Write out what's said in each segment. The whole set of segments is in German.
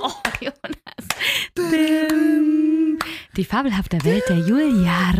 Oh, Jonas. Die fabelhafte Welt der Juliar.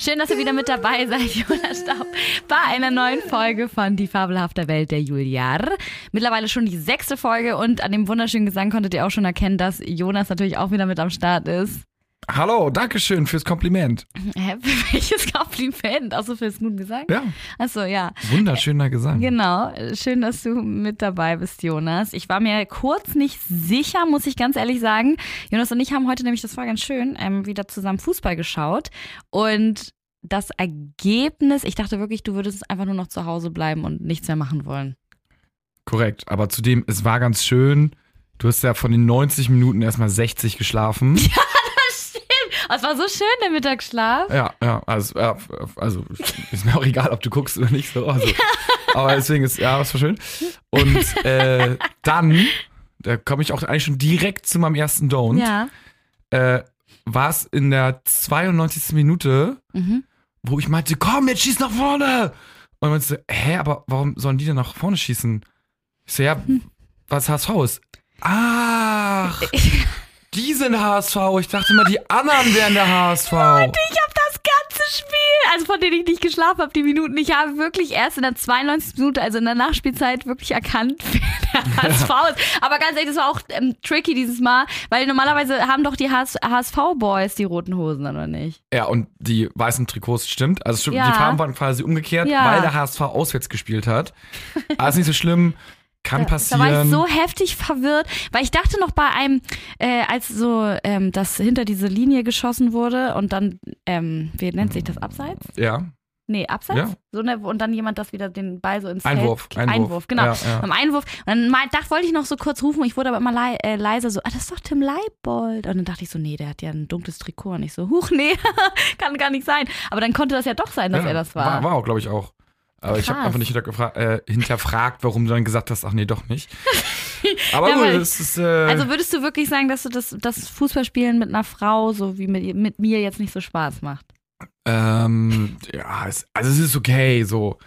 Schön, dass ihr wieder mit dabei seid, Jonas Staub, bei einer neuen Folge von Die fabelhafte Welt der Juliar. Mittlerweile schon die sechste Folge und an dem wunderschönen Gesang konntet ihr auch schon erkennen, dass Jonas natürlich auch wieder mit am Start ist. Hallo, danke schön fürs Kompliment. Hä, für welches Kompliment? Achso, fürs guten Gesang? Ja, Achso, ja. wunderschöner Gesang. Genau, schön, dass du mit dabei bist, Jonas. Ich war mir kurz nicht sicher, muss ich ganz ehrlich sagen. Jonas und ich haben heute nämlich, das war ganz schön, ähm, wieder zusammen Fußball geschaut. Und das Ergebnis, ich dachte wirklich, du würdest einfach nur noch zu Hause bleiben und nichts mehr machen wollen. Korrekt, aber zudem, es war ganz schön. Du hast ja von den 90 Minuten erstmal 60 geschlafen. Es war so schön, der Mittagsschlaf. Ja, ja, also, ja, also ist mir auch egal, ob du guckst oder nicht so. Also, aber deswegen ist, ja, das war schön. Und äh, dann, da komme ich auch eigentlich schon direkt zu meinem ersten Don't. Ja. Äh, war es in der 92. Minute, Mhm. wo ich meinte, komm, jetzt schieß nach vorne. Und man so, hä, aber warum sollen die denn nach vorne schießen? Ich so, ja, was HSV ist? Ach, die sind HSV. Ich dachte immer, die anderen wären der HSV. Ich habe das ganze Spiel, also von denen ich nicht geschlafen habe, die Minuten, ich habe wirklich erst in der 92. Minute, also in der Nachspielzeit, wirklich erkannt, wer der HSV ist. Aber ganz ehrlich, das war auch ähm, tricky dieses Mal, weil normalerweise haben doch die HS HSV-Boys die roten Hosen, oder nicht? Ja, und die weißen Trikots stimmt. Also stimmt, Ja. die Farben waren quasi umgekehrt, Ja. weil der HSV auswärts gespielt hat. Aber ist nicht so schlimm, kann Da war passieren. ich so heftig verwirrt, weil ich dachte noch bei einem, äh, als so ähm, das hinter diese Linie geschossen wurde und dann, ähm, wie nennt sich das, Abseits? ja, Nee, Abseits? Ja. So, ne, und dann jemand das wieder den Ball so ins Einwurf, Feld. Einwurf. genau. Ja, ja. Am Einwurf. Und dann mal, dachte, wollte ich noch so kurz rufen, ich wurde aber immer lei äh, leise so, ah, das ist doch Tim Leibold. Und dann dachte ich so, nee, der hat ja ein dunkles Trikot. Und ich so, huch, nee, kann gar nicht sein. Aber dann konnte das ja doch sein, dass er das war. War, war auch, glaube ich, auch. Aber ich habe Krass. einfach nicht hintergefra äh, hinterfragt, warum du dann gesagt hast, ach nee, doch nicht. Aber Ja, gut, weil- es ist. Äh, Also würdest du wirklich sagen, dass du das, das Fußballspielen mit einer Frau, so wie mit, mit mir, jetzt nicht so Spaß macht? ähm, ja, es, also es ist okay, so.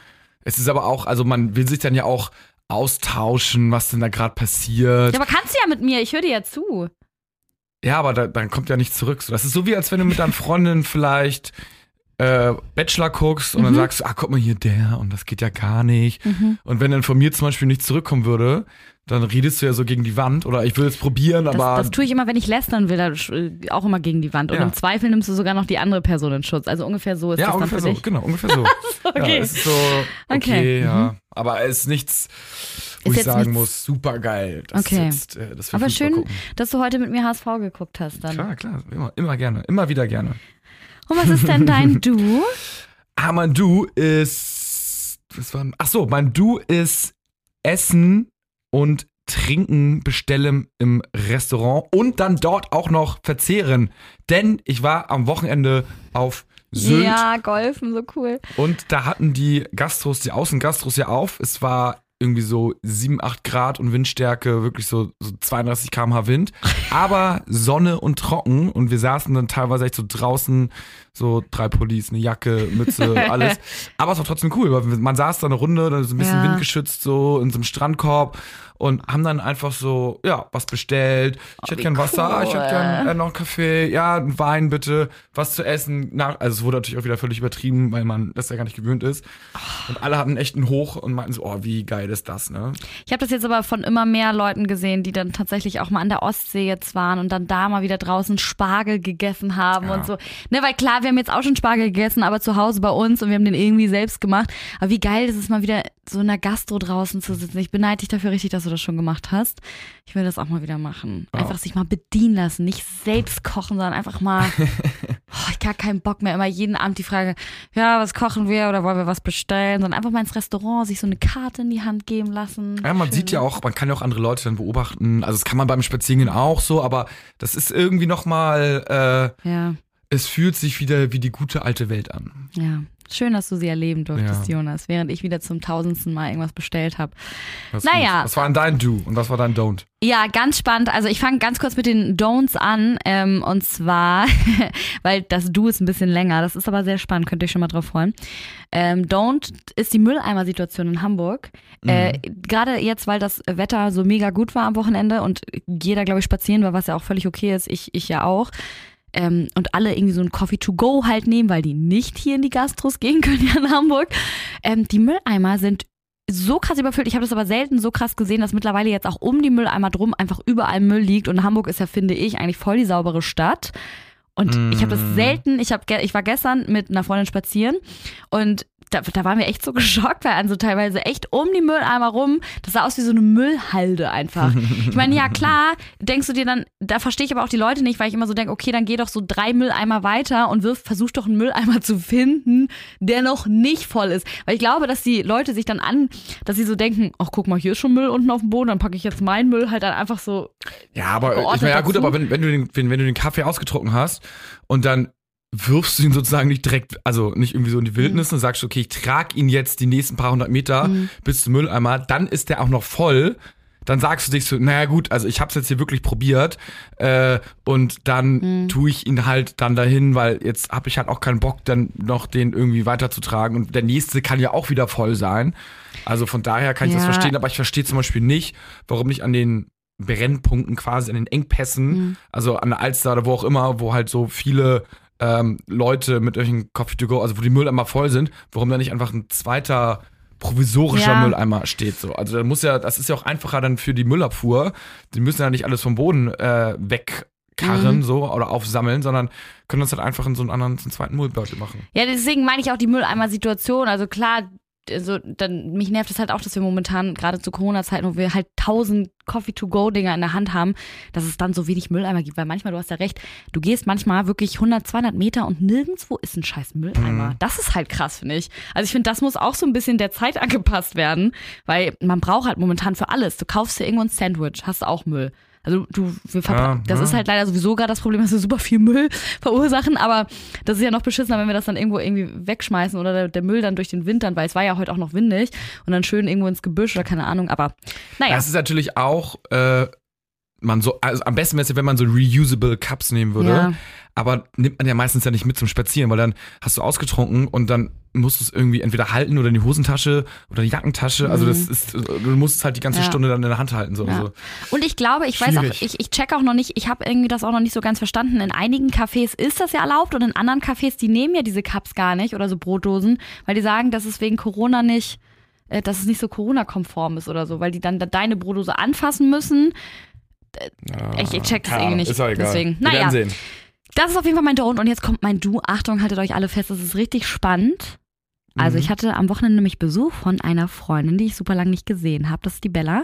Es ist aber auch, also man will sich dann ja auch austauschen, was denn da gerade passiert. Ja, aber kannst du ja mit mir, ich höre dir ja zu. Ja, aber da, dann kommt ja nichts zurück. So, das ist so wie, als wenn du mit deinen Freundinnen vielleicht äh, Bachelor guckst und dann Mhm. sagst du, ah, guck mal hier, der und das geht ja gar nicht. Und wenn dann von mir zum Beispiel nichts zurückkommen würde, dann redest du ja so gegen die Wand oder ich will es probieren, Das, aber das tue ich immer, wenn ich lästern will, äh, auch immer gegen die Wand. Und Ja. im Zweifel nimmst du sogar noch die andere Person in Schutz. Also ungefähr so ist ja, das dann ungefähr für so, dich. genau, ungefähr so. Okay. Ja, es ist so, okay, Okay, mhm. ja. Aber es ist nichts, wo Ist ich sagen nichts- muss, super geil. Das Okay. ist jetzt, äh, Aber schön, gucken. dass du heute mit mir HSV geguckt hast dann. Klar, klar, immer, immer gerne, immer wieder gerne. Und was ist denn dein Du? Ah, mein Du ist. Was war, ach so, mein Du ist Essen und Trinken bestellen im Restaurant und dann dort auch noch verzehren. Denn ich war am Wochenende auf Sylt Ja, Golfen, so cool. und da hatten die Gastros, die Außengastros ja auf. Es war irgendwie so 7, 8 Grad und Windstärke, wirklich so, so 32 km/h Wind. Aber Sonne und trocken und wir saßen dann teilweise echt so draußen, so drei Pullis, eine Jacke, Mütze, alles. Aber es war trotzdem cool, weil man saß da eine Runde, dann so ein bisschen Ja. windgeschützt, so in so einem Strandkorb und haben dann einfach so, ja, was bestellt. Ich hätte wie gern Wasser, ich hätte cool. gern äh, noch einen Kaffee, ja, einen Wein bitte, was zu essen. Nach, also es wurde natürlich auch wieder völlig übertrieben, weil man das ja gar nicht gewöhnt ist. Und alle hatten echt einen Hoch und meinten so, oh, wie geil ist das, ne? Ich habe das jetzt aber von immer mehr Leuten gesehen, die dann tatsächlich auch mal an der Ostsee jetzt waren und dann da mal wieder draußen Spargel gegessen haben Ja. und so. Ne, weil klar, wir haben jetzt auch schon Spargel gegessen, aber zu Hause bei uns und wir haben den irgendwie selbst gemacht. Aber wie geil ist es mal wieder so in der Gastro draußen zu sitzen. Ich beneide dich dafür richtig, dass du das schon gemacht hast. Ich will das auch mal wieder machen. Ja. Einfach sich mal bedienen lassen, nicht selbst kochen, sondern einfach mal. oh, ich gar keinen Bock mehr, immer jeden Abend die Frage, ja, was kochen wir oder wollen wir was bestellen, sondern einfach mal ins Restaurant, sich so eine Karte in die Hand geben lassen. Ja, man Schön. sieht ja auch, man kann ja auch andere Leute dann beobachten. Also das kann man beim Spazierengehen auch so, aber das ist irgendwie nochmal, äh, Ja. Es fühlt sich wieder wie die gute alte Welt an. Ja. Schön, dass du sie erleben durftest, Ja. Jonas, während ich wieder zum tausendsten Mal irgendwas bestellt habe. Naja. gut. Was war denn dein Do und was war dein Don't? Ja, ganz spannend. Also ich fange ganz kurz mit den Don'ts an. Ähm, und zwar, weil das Do ist ein bisschen länger. Das ist aber sehr spannend, könnt ihr euch schon mal drauf freuen. Ähm, Don't ist die Mülleimer-Situation in Hamburg. Äh, Gerade jetzt, weil das Wetter so mega gut war am Wochenende und jeder, glaube ich, spazieren war, was ja auch völlig okay ist. Ich, ich ja auch. Ähm, und alle irgendwie so ein Coffee to go halt nehmen, weil die nicht hier in die Gastros gehen können hier in Hamburg. Ähm, die Mülleimer sind so krass überfüllt. Ich habe das aber selten so krass gesehen, dass mittlerweile jetzt auch um die Mülleimer drum einfach überall Müll liegt. Und Hamburg ist ja, finde ich, eigentlich voll die saubere Stadt. Und ich habe das selten, ich, hab, ich war gestern mit einer Freundin spazieren und da, da waren wir echt so geschockt, weil an so teilweise echt um die Mülleimer rum, das sah aus wie so eine Müllhalde einfach. Ich meine, ja klar, denkst du dir dann, da verstehe ich aber auch die Leute nicht, weil ich immer so denke, okay, dann geh doch so drei Mülleimer weiter und wirf, versuch doch einen Mülleimer zu finden, der noch nicht voll ist. Weil ich glaube, dass die Leute sich dann an, dass sie so denken, ach guck mal, hier ist schon Müll unten auf dem Boden, dann packe ich jetzt meinen Müll halt dann einfach so Ja, aber ich meine, ja gut, dazu. aber wenn, wenn, du den, wenn, wenn du den Kaffee ausgetrunken hast und dann wirfst du ihn sozusagen nicht direkt, also nicht irgendwie so in die Wildnis und sagst, okay, ich trage ihn jetzt die nächsten paar hundert Meter bis zum Mülleimer, dann ist der auch noch voll. Dann sagst du dich so, naja gut, also ich habe es jetzt hier wirklich probiert äh, und dann tue ich ihn halt dann dahin, weil jetzt habe ich halt auch keinen Bock, dann noch den irgendwie weiterzutragen und der nächste kann ja auch wieder voll sein. Also von daher kann ich das Ja. verstehen, aber ich verstehe zum Beispiel nicht, warum nicht an den Brennpunkten quasi, an den Engpässen, Mhm. also an der Alster oder wo auch immer, wo halt so viele ähm, Leute mit irgendwelchen Coffee to go, also wo die Mülleimer voll sind, warum da nicht einfach ein zweiter provisorischer Ja. Mülleimer steht so. Also da muss ja, das ist ja auch einfacher dann für die Müllabfuhr. Die müssen ja nicht alles vom Boden äh, wegkarren Mhm. so oder aufsammeln, sondern können das halt einfach in so einen anderen, so einen zweiten Müllbeutel machen. Ja, deswegen meine ich auch die Mülleimer-Situation. Also klar, also dann, mich nervt es halt auch, dass wir momentan gerade zu Corona-Zeiten, wo wir halt tausend Coffee-to-go-Dinger in der Hand haben, dass es dann so wenig Mülleimer gibt. Weil manchmal, du hast ja recht, du gehst manchmal wirklich 100, 200 Meter und nirgendwo ist ein scheiß Mülleimer. Mhm. Das ist halt krass, finde ich. Also ich finde, das muss auch so ein bisschen der Zeit angepasst werden, weil man braucht halt momentan für alles. Du kaufst dir irgendwo ein Sandwich, hast auch Müll. Also du, wir Ja, das ja. ist halt leider sowieso gerade das Problem, dass wir super viel Müll verursachen, aber das ist ja noch beschissener, wenn wir das dann irgendwo irgendwie wegschmeißen oder der, der Müll dann durch den Wind dann, weil es war ja heute auch noch windig und dann schön irgendwo ins Gebüsch oder keine Ahnung, aber naja. Das ist natürlich auch, äh, man so, also am besten wäre es ja, wenn man so reusable Cups nehmen würde. Ja. Aber nimmt man ja meistens ja nicht mit zum Spazieren, weil dann hast du ausgetrunken und dann musst du es irgendwie entweder halten oder in die Hosentasche oder die Jackentasche. Also das ist, du musst es halt die ganze Mhm. Ja. Stunde dann in der Hand halten. So. Ja. Also, Und ich glaube, ich weiß auch, Schwierig. ich, ich check auch noch nicht, ich habe irgendwie das auch noch nicht so ganz verstanden. In einigen Cafés ist das ja erlaubt und in anderen Cafés, die nehmen ja diese Cups gar nicht oder so Brotdosen, weil die sagen, dass es wegen Corona nicht, äh, dass es nicht so Corona-konform ist oder so, weil die dann da deine Brotdose anfassen müssen. ja, Ich, ich check das keine irgendwie nicht. Ist auch egal. Deswegen, Wir naja. werden sehen. Das ist auf jeden Fall mein Don't und jetzt kommt mein Du. Achtung, haltet euch alle fest, das ist richtig spannend. Also Mhm. ich hatte am Wochenende nämlich Besuch von einer Freundin, die ich super lange nicht gesehen habe. Das ist die Bella.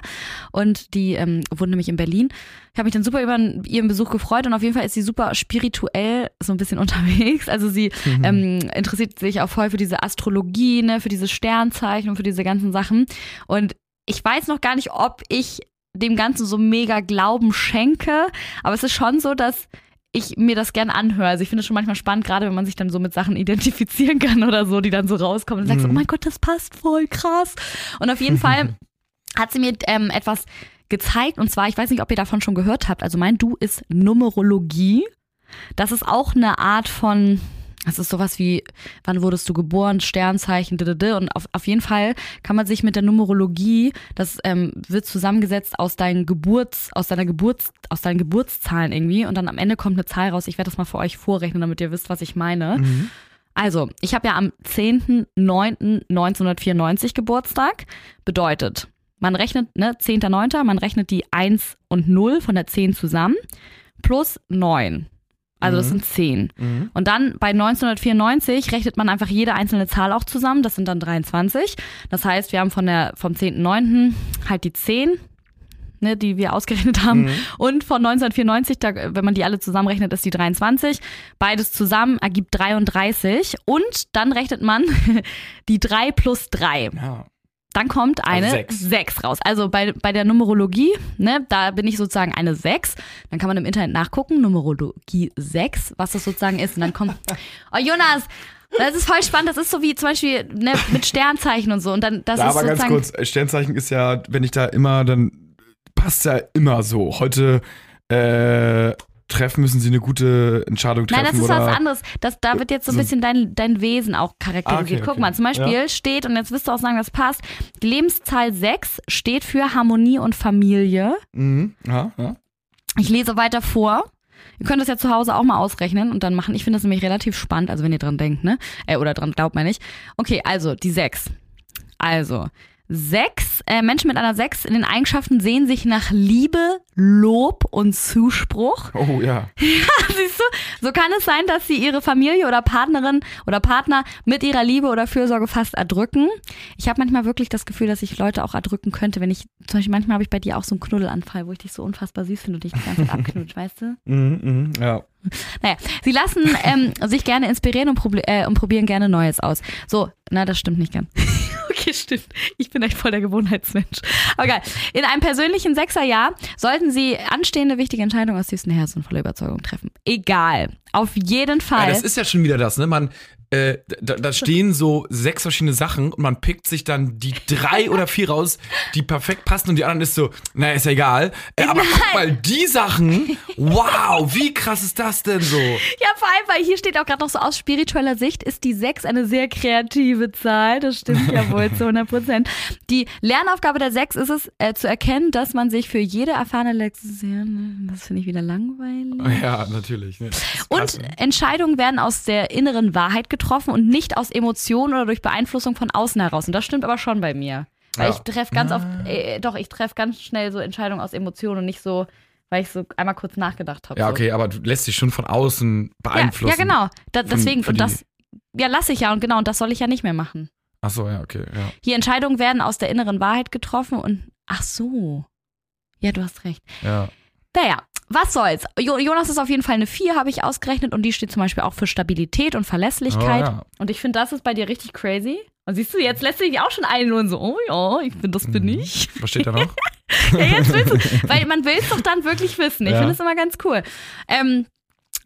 Und die ähm, wohnt nämlich in Berlin. Ich habe mich dann super über ihren Besuch gefreut und auf jeden Fall ist sie super spirituell so ein bisschen unterwegs. Also sie Mhm. ähm, interessiert sich auch voll für diese Astrologie, ne, für diese Sternzeichen und für diese ganzen Sachen. Und ich weiß noch gar nicht, ob ich dem Ganzen so mega Glauben schenke, aber es ist schon so, dass ich mir das gern anhöre. Also ich finde es schon manchmal spannend, gerade wenn man sich dann so mit Sachen identifizieren kann oder so, die dann so rauskommen und sagst, Mhm. oh mein Gott, das passt voll krass. Und auf jeden Fall hat sie mir ähm, etwas gezeigt und zwar, ich weiß nicht, ob ihr davon schon gehört habt, also mein Du ist Numerologie. Das ist auch eine Art von, das ist sowas wie, wann wurdest du geboren, Sternzeichen, ddd. und auf, auf jeden Fall kann man sich mit der Numerologie, das ähm, wird zusammengesetzt aus deinen Geburts, aus deiner Geburts, aus deinen Geburtszahlen irgendwie und dann am Ende kommt eine Zahl raus. Ich werde das mal für euch vorrechnen, damit ihr wisst, was ich meine. Mhm. Also, ich habe ja am 10.09.1994 Geburtstag. Bedeutet, man rechnet, ne, 10.09., man rechnet die 1 und 0 von der 10 zusammen plus 9. Also das Mhm. sind 10. Mhm. Und dann bei 1994 rechnet man einfach jede einzelne Zahl auch zusammen. Das sind dann 23. Das heißt, wir haben von der, vom 10.09. halt die 10, ne, die wir ausgerechnet haben. Mhm. Und von 1994, da, wenn man die alle zusammenrechnet, ist die 23. Beides zusammen ergibt 33. Und dann rechnet man die 3 plus 3. Ja. Dann kommt eine Also sechs. 6 raus. Also bei, bei der Numerologie, ne, da bin ich sozusagen eine 6. Dann kann man im Internet nachgucken, Numerologie 6, was das sozusagen ist. Und dann kommt, oh Jonas, Das ist voll spannend. Das ist so wie zum Beispiel ne, mit Sternzeichen und so. Und dann, das Ja, ist aber ganz sozusagen. kurz, Sternzeichen ist ja, wenn ich da immer, dann passt ja immer so. Heute äh, treffen müssen sie eine gute Entscheidung treffen. Nein, das ist was anderes. Das, da wird jetzt so ein bisschen dein, dein Wesen auch charakterisiert. Ah, okay, Guck okay. mal, zum Beispiel Ja. steht, und jetzt wirst du auch sagen, das passt, die Lebenszahl 6 steht für Harmonie und Familie. Mhm. Ja, ja. Ich lese weiter vor. Ihr könnt das ja zu Hause auch mal ausrechnen und dann machen. Ich finde das nämlich relativ spannend, also wenn ihr dran denkt, ne? Äh, oder dran glaubt, meine ich. Okay, also die 6. Also, Sechs, äh, Menschen mit einer Sechs in den Eigenschaften sehen sich nach Liebe, Lob und Zuspruch. Oh ja. Siehst du? So kann es sein, dass sie ihre Familie oder Partnerin oder Partner mit ihrer Liebe oder Fürsorge fast erdrücken. Ich habe manchmal wirklich das Gefühl, dass ich Leute auch erdrücken könnte, wenn ich, zum Beispiel manchmal habe ich bei dir auch so einen Knuddelanfall, wo ich dich so unfassbar süß finde und dich die ganze Zeit abknutscht, weißt du? Mhm, mhm, ja. Naja, sie lassen ähm, sich gerne inspirieren und, probi äh, und probieren gerne Neues aus. So, na, das stimmt nicht ganz. Okay, stimmt. Ich bin echt voll der Gewohnheitsmensch. Aber geil. In einem persönlichen Sechserjahr sollten sie anstehende wichtige Entscheidungen aus tiefstem Herzen und voller Überzeugung treffen. Egal. Auf jeden ja. Fall. Das ist ja schon wieder das, ne? Man, äh, da, da stehen so sechs verschiedene Sachen und man pickt sich dann die drei oder vier raus, die perfekt passen und die anderen ist so, naja, ist ja egal. Äh, aber guck mal, die Sachen, wow, wie krass ist das denn so? Ja, vor allem, weil hier steht auch gerade noch so aus spiritueller Sicht, ist die 6 eine sehr kreative Zahl. Das stimmt ja wohl zu 100 Prozent. Die Lernaufgabe der 6 ist es, äh, zu erkennen, dass man sich für jede erfahrene Lektion, das finde ich wieder langweilig. Ja, natürlich. Ne? Und? Entscheidungen werden aus der inneren Wahrheit getroffen und nicht aus Emotionen oder durch Beeinflussung von außen heraus. Und das stimmt aber schon bei mir. Weil Ja. ich treffe ganz oft, äh, doch, ich treffe ganz schnell so Entscheidungen aus Emotionen und nicht so, weil ich so einmal kurz nachgedacht habe. Ja, so. okay, aber du lässt dich schon von außen beeinflussen. Ja, ja genau. Da, Von- deswegen, von und das, ja, lasse ich ja und genau, und das soll ich ja nicht mehr machen. Ach so, ja, okay, ja. Hier Entscheidungen werden aus der inneren Wahrheit getroffen und, ach so. Ja, du hast recht. ja. Naja, was soll's. Jo Jonas ist auf jeden Fall eine 4, habe ich ausgerechnet, und die steht zum Beispiel auch für Stabilität und Verlässlichkeit. Oh, ja. Und ich finde, das ist bei dir richtig crazy. Und siehst du, jetzt lässt du dich auch schon ein und so, oh ja, ich bin, das bin ich. Was steht da noch? Ja, jetzt willst du, weil man will es doch dann wirklich wissen. Ich Ja. finde es immer ganz cool. Ähm,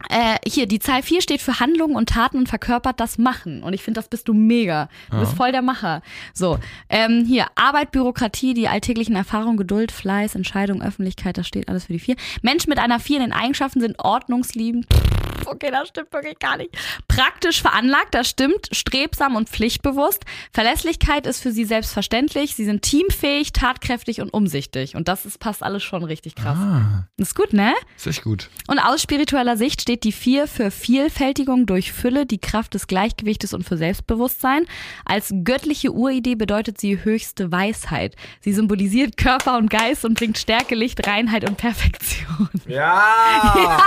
äh, hier, die Zahl 4 steht für Handlungen und Taten und verkörpert das Machen. Und ich finde, das bist du mega. Du bist voll der Macher. So, ähm, hier, Arbeit, Bürokratie, die alltäglichen Erfahrungen, Geduld, Fleiß, Entscheidung, Öffentlichkeit, das steht alles für die 4. Menschen mit einer 4 in den Eigenschaften sind ordnungsliebend. Pff, Okay, das stimmt wirklich gar nicht. Praktisch veranlagt, das stimmt. Strebsam und pflichtbewusst. Verlässlichkeit ist für sie selbstverständlich. Sie sind teamfähig, tatkräftig und umsichtig. Und das ist, passt alles schon richtig krass. Ah, Ist gut, ne? ist echt gut. Und aus spiritueller Sicht steht die Vier für Vielfältigung durch Fülle, die Kraft des Gleichgewichtes und für Selbstbewusstsein. Als göttliche Uridee bedeutet sie höchste Weisheit. Sie symbolisiert Körper und Geist und bringt Stärke, Licht, Reinheit und Perfektion. Ja,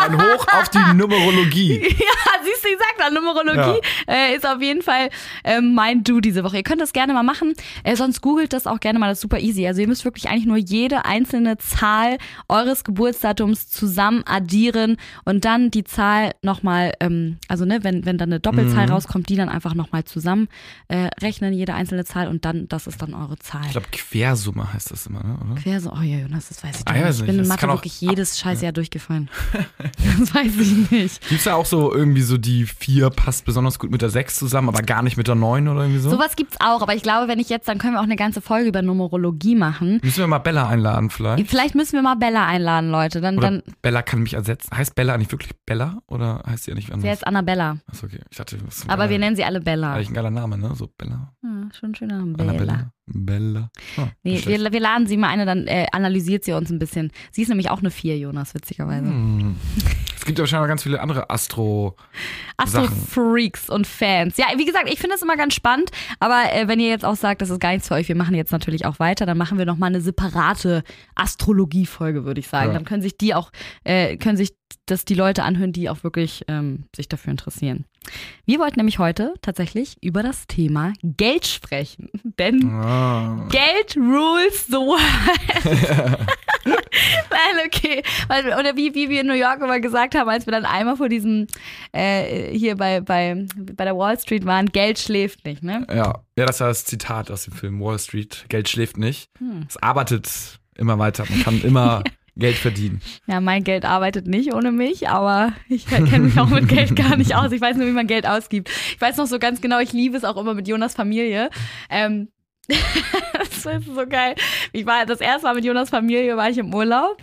ein Hoch auf die Numerologie. Ja, siehst du, ich sag da, Numerologie äh, ist auf jeden Fall äh, mein Do diese Woche. Ihr könnt das gerne mal machen, äh, sonst googelt das auch gerne mal, das ist super easy. Also ihr müsst wirklich eigentlich nur jede einzelne Zahl eures Geburtsdatums zusammen addieren und dann die Zahl nochmal, ähm, also ne, wenn, wenn dann eine Doppelzahl Mhm. rauskommt, die dann einfach nochmal zusammen äh, rechnen, jede einzelne Zahl und dann, das ist dann eure Zahl. Ich glaube, Quersumme heißt das immer, ne? oder? Quer so, oh ja, Jonas, das weiß ich Ah, ja, nicht. weiß Ich bin in Mathe wirklich jedes Scheißjahr durchgefallen. das weiß ich nicht. Gibt's da auch so irgendwie so die vier passt besonders gut mit der sechs zusammen, aber gar nicht mit der neun oder irgendwie so? Sowas gibt's auch, aber ich glaube, wenn ich jetzt, dann können wir auch eine ganze Folge über Numerologie machen. Müssen wir mal Bella einladen vielleicht? Vielleicht müssen wir mal Bella einladen, Leute. Dann, Oder dann Bella kann mich ersetzen. Heißt Bella nicht wirklich Bella oder heißt sie ja nicht sie anders? heißt Annabella. Achso, okay. Ich dachte, das Aber geiler- wir nennen sie alle Bella. Eigentlich ein geiler Name, ne? So Bella. Ja, schon ein schöner Name. Bella. Annabella. Bella. Ah, schlecht. wir, wir laden sie mal ein und dann äh, analysiert sie uns ein bisschen. Sie ist nämlich auch eine Vier, Jonas, witzigerweise. Hm. Es gibt ja wahrscheinlich ganz viele andere Astro. Astro-Freaks und Fans. Ja, wie gesagt, ich finde es immer ganz spannend, aber äh, wenn ihr jetzt auch sagt, das ist gar nichts für euch, wir machen jetzt natürlich auch weiter, dann machen wir nochmal eine separate Astrologie-Folge, würde ich sagen. Ja. Dann können sich die auch, äh, können sich das die Leute anhören, die auch wirklich ähm, sich dafür interessieren. Wir wollten nämlich heute tatsächlich über das Thema Geld sprechen, denn Ah. Geld rules the world. Nein, okay. Oder wie, wie wir in New York immer gesagt haben, als wir dann einmal vor diesem, äh, hier bei, bei, bei der Wall Street waren, Geld schläft nicht, ne? Ja. ja, das war das Zitat aus dem Film Wall Street. Geld schläft nicht. Hm. Es arbeitet immer weiter. Man kann immer Geld verdienen. Ja, mein Geld arbeitet nicht ohne mich, aber ich kenne mich auch mit Geld gar nicht aus. Ich weiß nur, wie man Geld ausgibt. Ich weiß noch so ganz genau, ich liebe es auch immer mit Jonas Familie. Ähm, das ist so geil. Ich war das erste Mal mit Jonas Familie war ich im Urlaub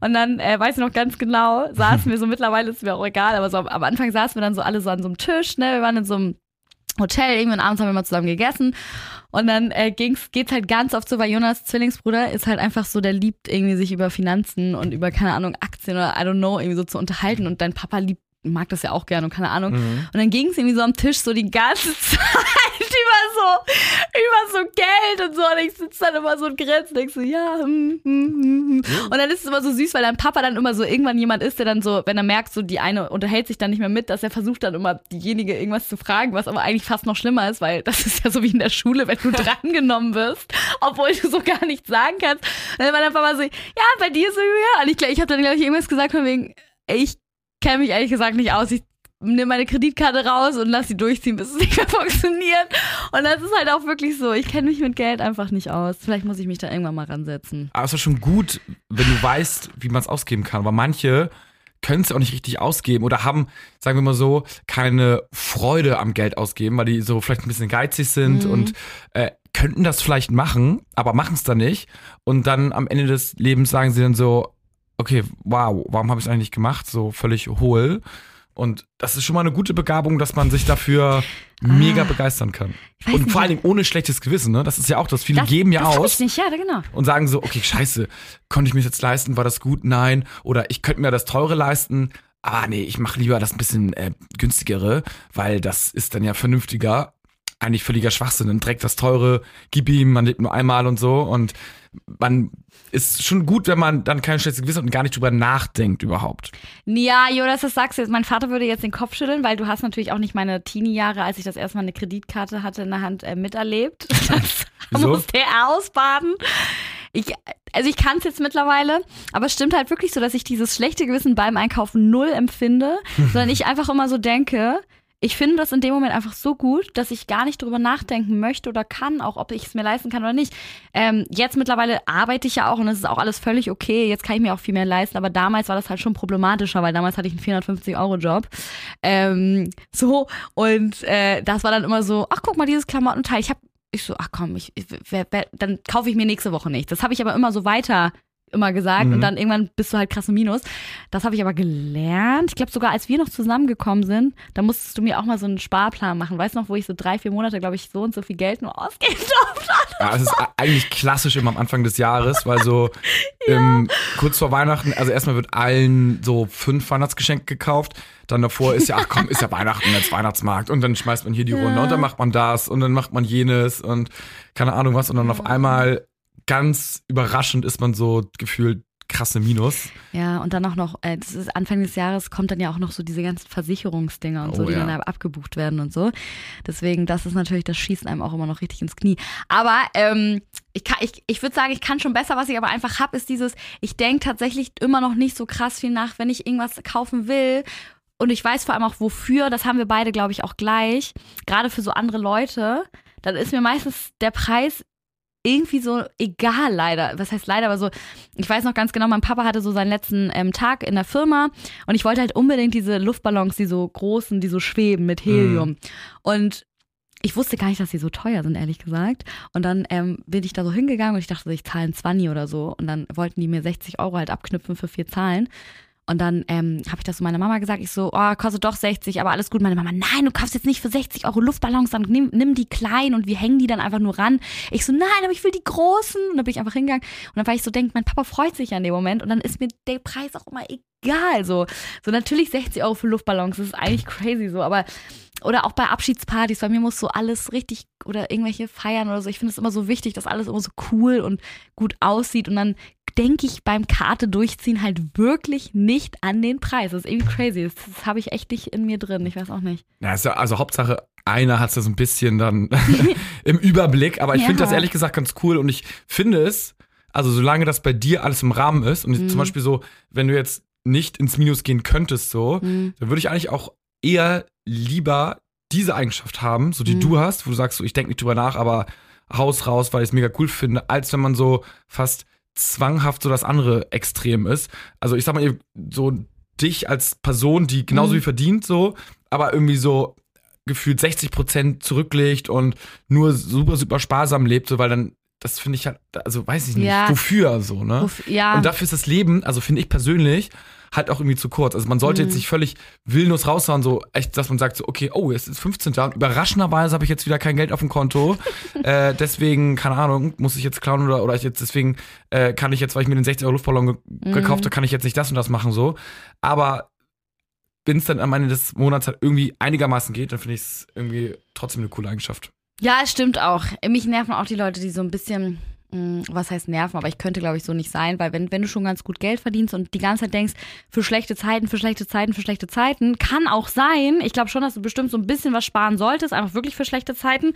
und dann äh, weiß ich noch ganz genau, saßen wir so mittlerweile ist mir auch egal, aber so am Anfang saßen wir dann so alle so an so einem Tisch, ne? Wir waren in so einem Hotel, irgendwann abends haben wir mal zusammen gegessen und dann äh, ging's, geht's halt ganz oft so, weil Jonas Zwillingsbruder ist halt einfach so, der liebt irgendwie sich über Finanzen und über, keine Ahnung, Aktien oder I don't know, irgendwie so zu unterhalten und dein Papa liebt mag das ja auch gerne und keine Ahnung. Mhm. Und dann ging es irgendwie so am Tisch so die ganze Zeit über so, über so Geld und so. Und ich sitze dann immer so und grinse und denk so, ja, hm, hm, hm, hm. Und dann ist es immer so süß, weil dein Papa dann immer so irgendwann jemand ist, der dann so, wenn er merkt, so die eine unterhält sich dann nicht mehr mit, dass er versucht dann immer diejenige irgendwas zu fragen, was aber eigentlich fast noch schlimmer ist, weil das ist ja so wie in der Schule, wenn du drangenommen wirst, obwohl du so gar nichts sagen kannst. Und dann war dein Papa so, ja, bei dir so, ja. Und ich, ich habe dann, glaube ich, irgendwas gesagt von wegen, ich kenne mich ehrlich gesagt nicht aus. Ich nehme meine Kreditkarte raus und lass sie durchziehen, bis es nicht mehr funktioniert. Und das ist halt auch wirklich so. Ich kenne mich mit Geld einfach nicht aus. Vielleicht muss ich mich da irgendwann mal ransetzen. Aber es ist schon gut, wenn du weißt, wie man es ausgeben kann. Aber manche können es auch nicht richtig ausgeben oder haben, sagen wir mal so, keine Freude am Geld ausgeben, weil die so vielleicht ein bisschen geizig sind mhm. und äh, könnten das vielleicht machen, aber machen es dann nicht. Und dann am Ende des Lebens sagen sie dann so, okay, wow, warum habe ich es eigentlich gemacht? So völlig hohl. Und das ist schon mal eine gute Begabung, dass man sich dafür ah, mega begeistern kann. Und nicht. vor allen Dingen ohne schlechtes Gewissen, ne? Das ist ja auch das. Viele das, geben ja das aus. Ich nicht, ja, genau. Und sagen so, okay, scheiße, konnte ich mir das jetzt leisten? War das gut? Nein. Oder ich könnte mir das teure leisten. Ah, nee, ich mache lieber das ein bisschen äh, günstigere, weil das ist dann ja vernünftiger. Eigentlich völliger Schwachsinn. Dann trägt das teure, gib ihm, man lebt nur einmal und so. Und man ist schon gut, wenn man dann kein schlechtes Gewissen hat und gar nicht drüber nachdenkt überhaupt. Ja, Jonas, das sagst du jetzt. Mein Vater würde jetzt den Kopf schütteln, weil du hast natürlich auch nicht meine Teenie-Jahre, als ich das erste Mal eine Kreditkarte hatte in der Hand, äh, miterlebt. Das musste er ausbaden. Ich, also ich kann es jetzt mittlerweile, aber es stimmt halt wirklich so, dass ich dieses schlechte Gewissen beim Einkaufen null empfinde, sondern ich einfach immer so denke, ich finde das in dem Moment einfach so gut, dass ich gar nicht drüber nachdenken möchte oder kann, auch ob ich es mir leisten kann oder nicht. Ähm, jetzt mittlerweile arbeite ich ja auch und es ist auch alles völlig okay. Jetzt kann ich mir auch viel mehr leisten, aber damals war das halt schon problematischer, weil damals hatte ich einen 450-Euro-Job. Ähm, so, und äh, das war dann immer so, ach guck mal, dieses Klamottenteil, ich habe ich so, ach komm, ich, wer, wer, dann kaufe ich mir nächste Woche nicht. Das habe ich aber immer so weiter immer gesagt mhm. und dann irgendwann bist du halt krasse Minus. Das habe ich aber gelernt. Ich glaube sogar, als wir noch zusammengekommen sind, da musstest du mir auch mal so einen Sparplan machen. Weißt du noch, wo ich so drei, vier Monate, glaube ich, so und so viel Geld nur ausgeben durfte? Ja, es ist eigentlich klassisch immer am Anfang des Jahres, weil so ja. ähm, kurz vor Weihnachten, also erstmal wird allen so fünf Weihnachtsgeschenke gekauft. Dann davor ist ja, ach komm, ist ja Weihnachten als Weihnachtsmarkt und dann schmeißt man hier die ja. Runde und dann macht man das und dann macht man jenes und keine Ahnung was und dann auf einmal ganz überraschend ist man so gefühlt krasse Minus. Ja, und dann auch noch, äh, das ist Anfang des Jahres kommt dann ja auch noch so diese ganzen Versicherungsdinger und oh, so, die ja. dann abgebucht werden und so. Deswegen, das ist natürlich, das schießt einem auch immer noch richtig ins Knie. Aber ähm, ich, ich, ich würde sagen, ich kann schon besser, was ich aber einfach habe, ist dieses, ich denke tatsächlich immer noch nicht so krass viel nach, wenn ich irgendwas kaufen will. Und ich weiß vor allem auch wofür, das haben wir beide, glaube ich, auch gleich. Gerade für so andere Leute dann ist mir meistens der Preis irgendwie so egal, leider. Was heißt leider, aber so, ich weiß noch ganz genau, mein Papa hatte so seinen letzten ähm, Tag in der Firma und ich wollte halt unbedingt diese Luftballons, die so großen, die so schweben mit Helium. Mhm. Und ich wusste gar nicht, dass die so teuer sind, ehrlich gesagt. Und dann ähm, bin ich da so hingegangen und ich dachte, ich zahle ein 20 oder so. Und dann wollten die mir 60 Euro halt abknüpfen für vier Zahlen. Und dann ähm, habe ich das zu meiner Mama gesagt. Ich so, oh, kostet doch 60, aber alles gut. Meine Mama, nein, du kaufst jetzt nicht für 60 Euro Luftballons, dann nimm, nimm die kleinen und wir hängen die dann einfach nur ran. Ich so, nein, aber ich will die großen. Und dann bin ich einfach hingegangen. Und dann war ich so, denke, mein Papa freut sich ja in dem Moment. Und dann ist mir der Preis auch immer egal. So, so natürlich 60 Euro für Luftballons, das ist eigentlich crazy so, aber oder auch bei Abschiedspartys, bei mir muss so alles richtig oder irgendwelche Feiern oder so. Ich finde es immer so wichtig, dass alles immer so cool und gut aussieht und dann denke ich beim Karte durchziehen halt wirklich nicht an den Preis. Das ist irgendwie crazy. Das, das habe ich echt nicht in mir drin. Ich weiß auch nicht. Ja, also, also Hauptsache, einer hat es so ein bisschen dann im Überblick. Aber ich ja. finde das ehrlich gesagt ganz cool und ich finde es, also solange das bei dir alles im Rahmen ist und mhm. zum Beispiel so, wenn du jetzt nicht ins Minus gehen könntest, so, mhm. dann würde ich eigentlich auch eher lieber diese Eigenschaft haben, so die mhm. du hast, wo du sagst, so, ich denke nicht drüber nach, aber Haus raus, weil ich es mega cool finde, als wenn man so fast zwanghaft so das andere Extrem ist. Also ich sag mal, so dich als Person, die genauso Mhm. wie verdient, so, aber irgendwie so gefühlt 60 Prozent zurücklegt und nur super, super sparsam lebt, so, weil dann, das finde ich halt, also weiß ich nicht, Ja. wofür so, ne? Uff, ja. Und dafür ist das Leben, also finde ich persönlich, halt auch irgendwie zu kurz. Also man sollte Mhm. jetzt nicht völlig willlos raushauen, so echt, dass man sagt so, okay, oh, es ist 15. und überraschenderweise habe ich jetzt wieder kein Geld auf dem Konto. äh, deswegen, keine Ahnung, muss ich jetzt klauen oder, oder ich jetzt, deswegen äh, kann ich jetzt, weil ich mir den 60 Euro Luftballon ge Mhm. gekauft habe, kann ich jetzt nicht das und das machen so. Aber wenn es dann am Ende des Monats halt irgendwie einigermaßen geht, dann finde ich es irgendwie trotzdem eine coole Eigenschaft. Ja, es stimmt auch. Mich nerven auch die Leute, die so ein bisschen, was heißt nerven, aber ich könnte, glaube ich, so nicht sein, weil wenn, wenn du schon ganz gut Geld verdienst und die ganze Zeit denkst, für schlechte Zeiten, für schlechte Zeiten, für schlechte Zeiten, kann auch sein. Ich glaube schon, dass du bestimmt so ein bisschen was sparen solltest, einfach wirklich für schlechte Zeiten.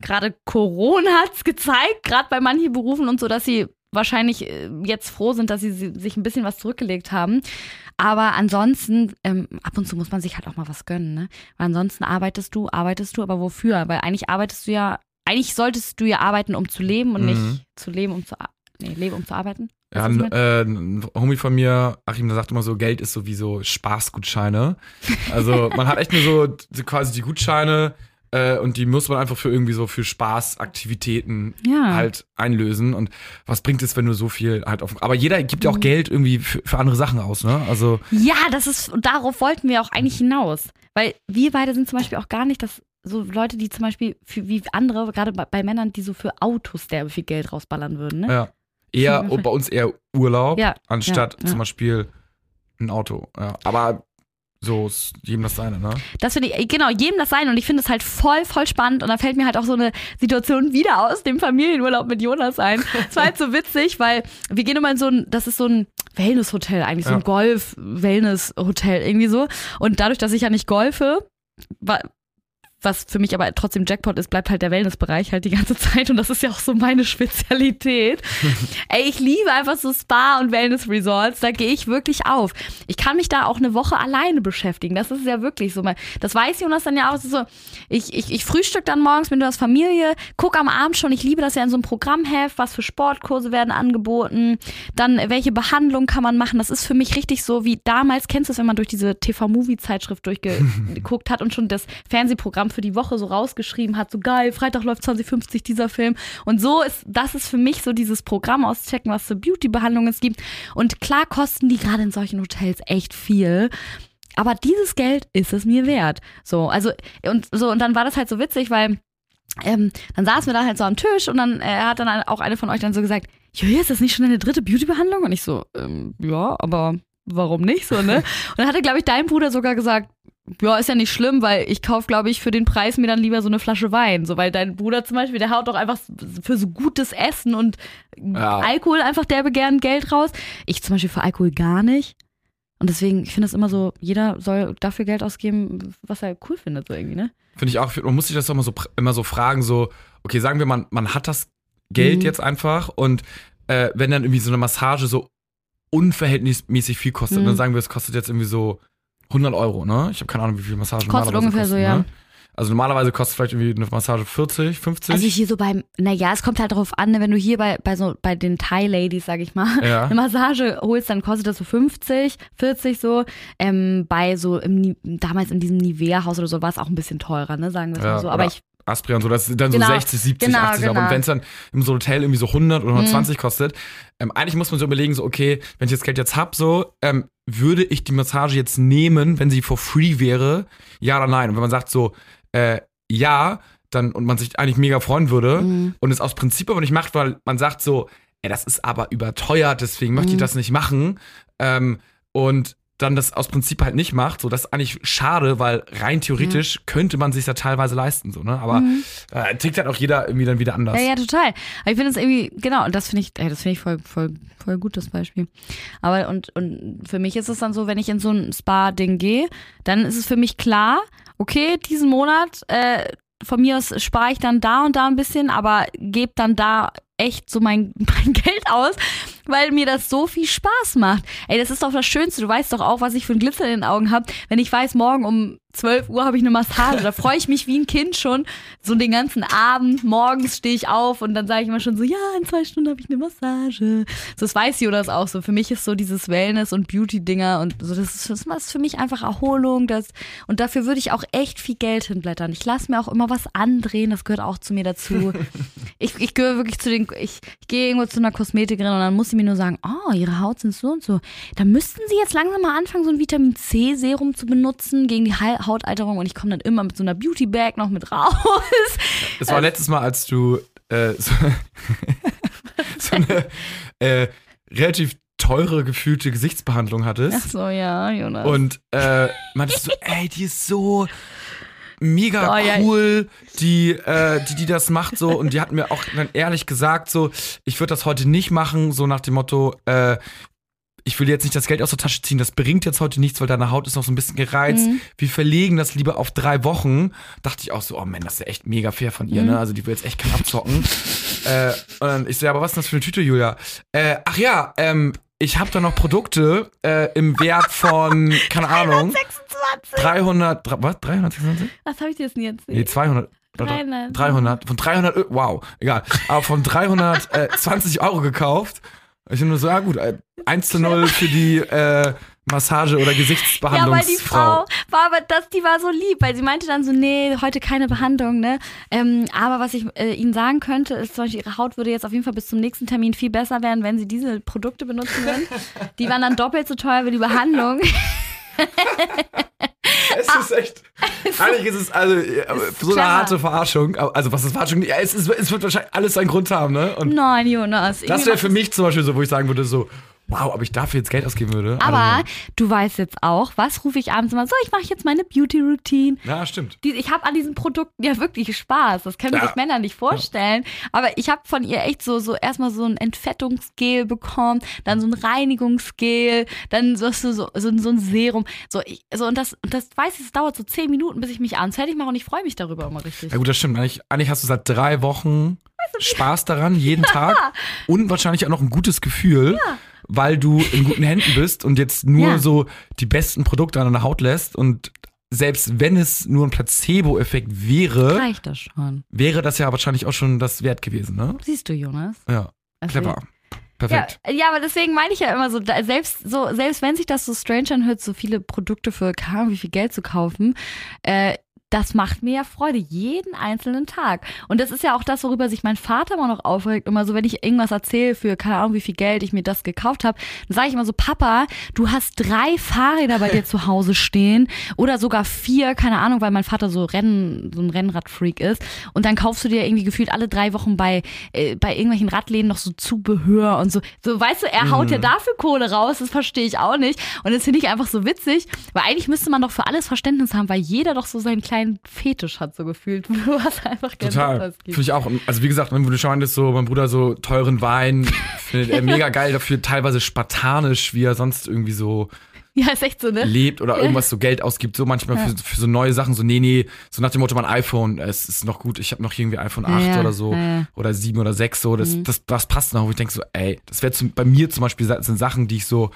Gerade Corona hat's gezeigt, gerade bei manchen Berufen und so, dass sie wahrscheinlich äh, jetzt froh sind, dass sie si- sich ein bisschen was zurückgelegt haben. Aber ansonsten, ähm, ab und zu muss man sich halt auch mal was gönnen, ne? Weil ansonsten arbeitest du, arbeitest du, aber wofür? Weil eigentlich arbeitest du ja, eigentlich solltest du ja arbeiten, um zu leben und Mhm. nicht zu leben, um zu, nee, leben, um zu arbeiten. Ja, ein, äh, ein Homie von mir, Achim, der sagt immer so, Geld ist so wie so Spaßgutscheine. Also man hat echt nur so, so quasi die Gutscheine äh, und die muss man einfach für irgendwie so für Spaßaktivitäten Ja. halt einlösen. Und was bringt es, wenn du so viel halt auf. Aber jeder gibt ja Mhm. auch Geld irgendwie für, für andere Sachen aus, ne? Also, Ja, das ist, und darauf wollten wir auch eigentlich hinaus. Weil wir beide sind zum Beispiel auch gar nicht das, so Leute, die zum Beispiel für, wie andere, gerade bei, bei Männern, die so für Autos derbe viel Geld rausballern würden, ne? ja. Eher, bei uns eher Urlaub, Ja, anstatt ja, zum Beispiel ein Auto. Aber so ist jedem das seine, ne? Das finde ich, genau, jedem das sein. Und ich finde es halt voll, voll spannend. Und da fällt mir halt auch so eine Situation wieder aus dem Familienurlaub mit Jonas ein. Es war halt so witzig, weil wir gehen immer in so ein, das ist so ein Wellness-Hotel eigentlich, so Ja. ein Golf-Wellness-Hotel irgendwie so. Und dadurch, dass ich ja nicht golfe, war, was für mich aber trotzdem Jackpot ist, bleibt halt der Wellnessbereich halt die ganze Zeit und das ist ja auch so meine Spezialität. Ey, ich liebe einfach so Spa- und Wellness-Resorts, da gehe ich wirklich auf. Ich kann mich da auch eine Woche alleine beschäftigen, das ist ja wirklich so. mein- Das weiß Jonas dann ja auch, so, ich, ich, ich frühstück dann morgens mit Jonas Familie, guck am Abend schon, ich liebe das ja in so einem Programmheft, was für Sportkurse werden angeboten, dann welche Behandlung kann man machen, das ist für mich richtig so wie damals, kennst du es, wenn man durch diese TV-Movie-Zeitschrift durchgeguckt hat und schon das Fernsehprogramm für die Woche so rausgeschrieben hat, so geil, Freitag läuft 2050 dieser Film. Und so ist, das ist für mich so dieses Programm auschecken, was für Beauty-Behandlungen es gibt. Und klar kosten die gerade in solchen Hotels echt viel. Aber dieses Geld ist es mir wert. So, also, und so, und dann war das halt so witzig, weil ähm, dann saßen wir da halt so am Tisch und dann äh, hat dann auch eine von euch dann so gesagt, Julia, ist das nicht schon deine dritte Beauty-Behandlung? Und ich so, ähm, ja, aber warum nicht so, ne? Und dann hatte, glaube ich, dein Bruder sogar gesagt, ja, ist ja nicht schlimm, weil ich kaufe, glaube ich, für den Preis mir dann lieber so eine Flasche Wein. So, weil dein Bruder zum Beispiel, der haut doch einfach für so gutes Essen und Ja. Alkohol einfach derbe gern Geld raus. Ich zum Beispiel für Alkohol gar nicht. Und deswegen, ich finde es immer so, jeder soll dafür Geld ausgeben, was er cool findet, so irgendwie, ne? Finde ich auch, man muss sich das doch immer so, immer so fragen, so, okay, sagen wir, man, man hat das Geld Mhm. jetzt einfach und äh, wenn dann irgendwie so eine Massage so unverhältnismäßig viel kostet, Mhm. dann sagen wir, es kostet jetzt irgendwie so 100 Euro, ne? Ich habe keine Ahnung, wie viel Massagen Kostet ungefähr so, kosten, ja. Ne? Also normalerweise kostet vielleicht irgendwie eine Massage 40, 50. Also hier so beim, naja, es kommt halt darauf an, ne, wenn du hier bei, bei so bei den Thai-Ladies, sag ich mal, Ja. eine Massage holst, dann kostet das so 50, 40 so. Ähm, bei so im, damals in diesem Nivea-Haus oder so war es auch ein bisschen teurer, ne, sagen wir es Ja, mal so. Aber ich, Aspria und so, das sind dann Genau, so 60, 70, genau, 80 Euro. genau. Und wenn es dann im so Hotel irgendwie so 100 oder Mhm. 120 kostet, ähm, eigentlich muss man so überlegen, so, okay, wenn ich das Geld jetzt hab, so, ähm, würde ich die Massage jetzt nehmen, wenn sie for free wäre? Ja oder nein? Und wenn man sagt so, äh, ja, dann, und man sich eigentlich mega freuen würde Mhm. und es aus Prinzip aber nicht macht, weil man sagt so, ey, das ist aber überteuert, deswegen möchte ich Mhm. das nicht machen. Ähm, und dann das aus Prinzip halt nicht macht, so das ist eigentlich schade, weil rein theoretisch könnte man sich ja teilweise leisten, so, ne? Aber Mhm. äh, tickt halt auch jeder irgendwie dann wieder anders. Ja, ja, total. Aber ich finde es irgendwie, genau, und das finde ich, ey, das finde ich voll, voll, voll gut, das Beispiel. Aber und, und für mich ist es dann so, wenn ich in so ein Spa-Ding gehe, dann ist es für mich klar, okay, diesen Monat, äh, von mir aus spare ich dann da und da ein bisschen, aber gebe dann da echt so mein, mein Geld aus, weil mir das so viel Spaß macht. Ey, das ist doch das Schönste. Du weißt doch auch, was ich für ein Glitzer in den Augen habe, wenn ich weiß, morgen um 12 Uhr habe ich eine Massage. Da freue ich mich wie ein Kind schon. So den ganzen Abend. Morgens stehe ich auf und dann sage ich immer schon so, ja, in zwei Stunden habe ich eine Massage. So, das weiß Jonas auch so. Für mich ist so dieses Wellness- und Beauty-Dinger und so, das ist, das ist für mich einfach Erholung. Das, und dafür würde ich auch echt viel Geld hinblättern. Ich lasse mir auch immer was andrehen. Das gehört auch zu mir dazu. ich, ich gehöre wirklich zu den, ich, ich gehe irgendwo zu einer Kosmetikerin und dann muss sie mir nur sagen, oh, ihre Haut sind so und so. Da müssten sie jetzt langsam mal anfangen, so ein Vitamin C-Serum zu benutzen gegen die Hautalterung und ich komme dann immer mit so einer Beauty-Bag noch mit raus. Das war letztes Mal, als du äh, so, so eine äh, relativ teure gefühlte Gesichtsbehandlung hattest. Ach so, ja, Jonas. Und äh, meintest du, ey, die ist so mega Oh, ja. cool, die, äh, die, die das macht so. Und die hat mir auch dann ehrlich gesagt so, ich würde das heute nicht machen, so nach dem Motto, äh, ich will dir jetzt nicht das Geld aus der Tasche ziehen, das bringt jetzt heute nichts, weil deine Haut ist noch so ein bisschen gereizt. Mhm. Wir verlegen das lieber auf drei Wochen. Dachte ich auch so, oh man, das ist ja echt mega fair von ihr, Mhm. ne? Also die will jetzt echt keinen abzocken. äh, und dann ich so, ja, aber was ist das für eine Tüte, Julia? Äh, ach ja, ähm, ich habe da noch Produkte äh, im Wert von, keine Ahnung, 26. 300, dra- was, 326? Was habe ich dir jetzt nie erzählt? Nee, 200. 300. 300, von 300, Ö- wow, egal, aber von 320 Euro gekauft. Ich bin nur so, ja gut, äh, 1 zu 0 für die äh, Massage- oder Ja, Gesichtsbehandlungsfrau. weil die Frau war aber das, die war so lieb, weil sie meinte dann so, nee, heute keine Behandlung, ne? Ähm, aber was ich äh, Ihnen sagen könnte, ist zum Beispiel, Ihre Haut würde jetzt auf jeden Fall bis zum nächsten Termin viel besser werden, wenn Sie diese Produkte benutzen würden. Die waren dann doppelt so teuer wie die Behandlung. Es ist echt. Eigentlich ist es also äh, so eine clever. harte Verarschung. Also, was ist Verarschung? Ja, es, ist, es wird wahrscheinlich alles seinen Grund haben, ne? Und Nein, Jonas. das wäre für mich zum Beispiel so, wo ich sagen würde, so, wow, ob ich dafür jetzt Geld ausgeben würde. Aber du weißt jetzt auch, was rufe ich abends immer so, ich mache jetzt meine Beauty-Routine. Ja, stimmt. Die, ich habe an diesen Produkten ja wirklich Spaß. Das können Ja. sich Männer nicht vorstellen. Aber ich habe von ihr echt so, so erstmal so ein Entfettungsgel bekommen, dann so ein Reinigungsgel, dann so, so, so, so, ein Serum. So, ich, so und das, und das weiß ich, es dauert so zehn Minuten, bis ich mich abends fertig mache und ich freue mich darüber immer richtig. Ja gut, das stimmt. Eigentlich, eigentlich hast du seit drei Wochen Spaß daran, jeden Tag. Und wahrscheinlich auch noch ein gutes Gefühl, weil du in guten Händen bist und jetzt nur Ja. so die besten Produkte an deiner Haut lässt. Und selbst wenn es nur ein Placebo-Effekt wäre, Reicht das schon. wäre das ja wahrscheinlich auch schon das wert gewesen, ne? Siehst du, Jonas? Ja, Also- clever. Ja, Perfekt. ja, aber deswegen meine ich ja immer so, selbst so, selbst wenn sich das so strange anhört, so viele Produkte für Ahnung, wie viel Geld zu kaufen, äh, das macht mir ja Freude, jeden einzelnen Tag. Und das ist ja auch das, worüber sich mein Vater immer noch aufregt. Immer so, wenn ich irgendwas erzähle für keine Ahnung, wie viel Geld ich mir das gekauft habe, dann sage ich immer so, Papa, du hast drei Fahrräder bei dir zu Hause stehen oder sogar vier, keine Ahnung, weil mein Vater so Rennen, so ein Rennradfreak ist. Und dann kaufst du dir irgendwie gefühlt alle drei Wochen bei, äh, bei irgendwelchen Radläden noch so Zubehör und so. So, weißt du, er haut ja dafür Kohle raus, das verstehe ich auch nicht. Und das finde ich einfach so witzig, weil eigentlich müsste man doch für alles Verständnis haben, weil jeder doch so seinen kleinen Fetisch hat, so gefühlt, wo du was einfach gerne Total. Finde ich auch. Also wie gesagt, wenn du schon meintest, so mein Bruder so teuren Wein findet er mega geil, dafür teilweise spartanisch, wie er sonst irgendwie so Ja, ist echt so, ne? lebt oder irgendwas so Geld ausgibt, so manchmal für, für so neue Sachen, so nee, nee, so nach dem Motto mein iPhone, es ist noch gut, ich habe noch irgendwie iPhone 8 Ja, oder so ja, ja. oder 7 oder 6 so, das, Mhm. das, das passt noch, wo ich denke so, ey, das wäre bei mir zum Beispiel das sind Sachen, die ich so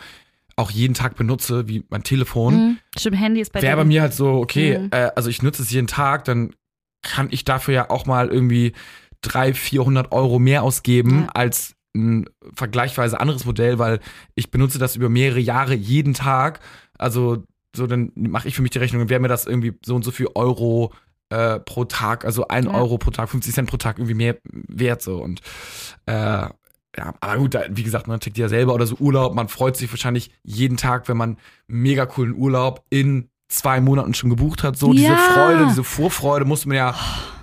auch jeden Tag benutze, wie mein Telefon, Mhm. Stimmt, Handy ist bei wäre bei mir halt so, okay, Mhm. äh, also ich nutze es jeden Tag, dann kann ich dafür ja auch mal irgendwie 300, 400 Euro mehr ausgeben Ja. als ein vergleichsweise anderes Modell, weil ich benutze das über mehrere Jahre jeden Tag. Also so, dann mache ich für mich die Rechnung, wäre mir das irgendwie so und so viel Euro äh, pro Tag, also ein Ja. Euro pro Tag, 50 Cent pro Tag irgendwie mehr wert so und äh, ja, aber gut, wie gesagt, man tickt ja selber oder so Urlaub, man freut sich wahrscheinlich jeden Tag, wenn man einen mega coolen Urlaub in zwei Monaten schon gebucht hat. So, diese Ja. Freude, diese Vorfreude muss man ja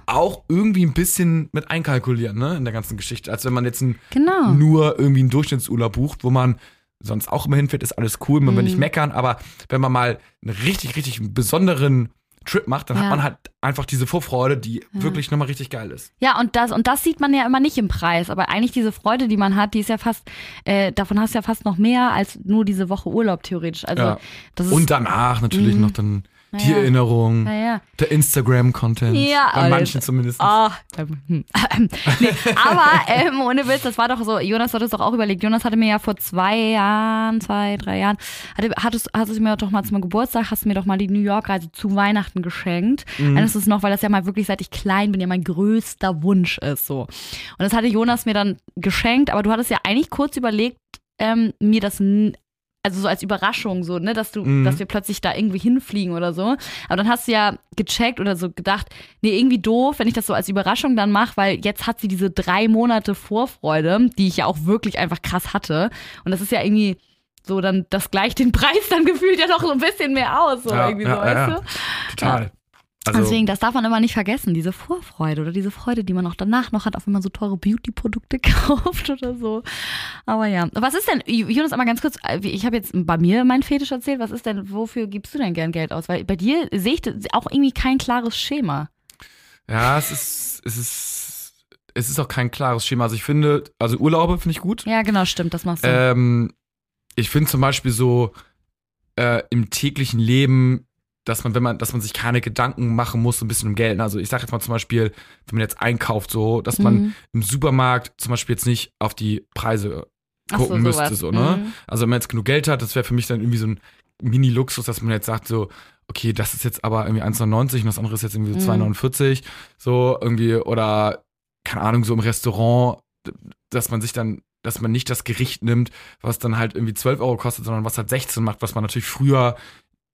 auch irgendwie ein bisschen mit einkalkulieren, ne, in der ganzen Geschichte. Als wenn man jetzt ein, Genau. nur irgendwie einen Durchschnittsurlaub bucht, wo man sonst auch immer hinfährt, ist alles cool, man will Mhm. nicht meckern, aber wenn man mal einen richtig, richtig besonderen Trip macht, dann Ja. hat man halt einfach diese Vorfreude, die wirklich nochmal richtig geil ist. Ja, und das, und das sieht man ja immer nicht im Preis. Aber eigentlich diese Freude, die man hat, die ist ja fast, äh, davon hast du ja fast noch mehr als nur diese Woche Urlaub theoretisch. Also Ja. das ist Und danach natürlich Mhm. noch dann Die ja. Erinnerung, Ja, ja. der Instagram-Content. Ja, Bei manchen zumindest. Hm, ähm, nee, aber ähm, ohne Witz, das war doch so, Jonas hat es doch auch überlegt. Jonas hatte mir ja vor zwei Jahren, zwei, drei Jahren, hatte, hattest, hattest du mir doch mal zum Geburtstag, hast du mir doch mal die New York-Reise zu Weihnachten geschenkt. Mhm. Und das ist noch, weil das ja mal wirklich, seit ich klein bin, ja mein größter Wunsch ist. so. Und das hatte Jonas mir dann geschenkt, aber du hattest ja eigentlich kurz überlegt, ähm, mir das also so als Überraschung, so, ne, dass du, Mhm. dass wir plötzlich da irgendwie hinfliegen oder so. Aber dann hast du ja gecheckt oder so gedacht, nee, irgendwie doof, wenn ich das so als Überraschung dann mache, weil jetzt hat sie diese drei Monate Vorfreude, die ich ja auch wirklich einfach krass hatte. Und das ist ja irgendwie so, dann, das gleicht den Preis dann gefühlt ja noch so ein bisschen mehr aus, so Ja, irgendwie ja, so, weißt ja, du? ja. Total. Also, Deswegen, das darf man immer nicht vergessen, diese Vorfreude oder diese Freude, die man auch danach noch hat, auch wenn man so teure Beauty-Produkte kauft oder so. Aber ja, was ist denn, Jonas, einmal ganz kurz, äh, ich habe jetzt bei mir meinen Fetisch erzählt, was ist denn, wofür gibst du denn gern Geld aus? Weil bei dir sehe ich auch irgendwie kein klares Schema. ja, es ist, es ist, es ist auch kein klares Schema. Also ich finde, also Urlaube finde ich gut. Ja, genau, stimmt, das machst du. Ähm, ich finde zum Beispiel so äh, im täglichen Leben, dass man, wenn man, dass man sich keine Gedanken machen muss, so ein bisschen um Geld. Also ich sage jetzt mal zum Beispiel, wenn man jetzt einkauft, so, dass man Mhm. im Supermarkt zum Beispiel jetzt nicht auf die Preise Ach so, gucken müsste, so, ne? Mhm. Also wenn man jetzt genug Geld hat, das wäre für mich dann irgendwie so ein Mini-Luxus, dass man jetzt sagt, so, okay, das ist jetzt aber irgendwie 1,99 und das andere ist jetzt irgendwie so Mhm. 2,49, so irgendwie, oder keine Ahnung, so im Restaurant, dass man sich dann, dass man nicht das Gericht nimmt, was dann halt irgendwie 12 Euro kostet, sondern was halt 16 macht, was man natürlich früher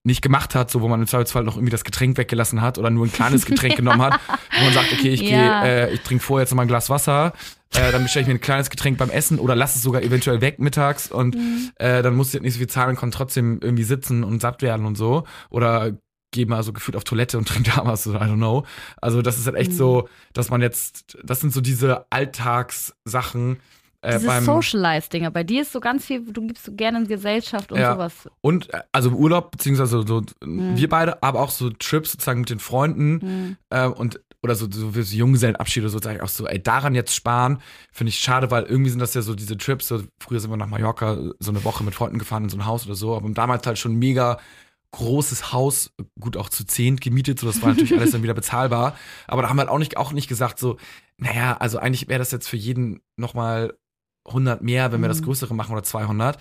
nicht gemacht hat, so wo man im Zweifelsfall noch irgendwie das Getränk weggelassen hat oder nur ein kleines Getränk genommen hat, wo man sagt, okay, ich Ja. gehe, äh, ich trinke vorher jetzt mal ein Glas Wasser, äh, dann bestelle ich mir ein kleines Getränk beim Essen oder lass es sogar eventuell weg mittags und Mhm. äh, dann muss ich halt nicht so viel zahlen und kann trotzdem irgendwie sitzen und satt werden und so. Oder gehe mal so gefühlt auf Toilette und trinke da was, so, I don't know. Also das ist halt echt Mhm. so, dass man jetzt, das sind so diese Alltagssachen äh, Diese beim Socialize-Dinger. Bei dir ist so ganz viel, du gibst so gerne in Gesellschaft und Ja. sowas. und äh, also Urlaub, beziehungsweise so Mhm. wir beide, aber auch so Trips sozusagen mit den Freunden Mhm. äh, und oder so, so, so Junggesellenabschiede oder so, sage ich auch so, ey, daran jetzt sparen, finde ich schade, weil irgendwie sind das ja so diese Trips, so, früher sind wir nach Mallorca so eine Woche mit Freunden gefahren in so ein Haus oder so, aber damals halt schon mega großes Haus, gut auch zu zehnt gemietet, so das war natürlich alles dann wieder bezahlbar, aber da haben wir halt auch nicht, auch nicht gesagt so, naja, also eigentlich wäre das jetzt für jeden nochmal 100 mehr, wenn wir das Mhm. Größere machen oder 200,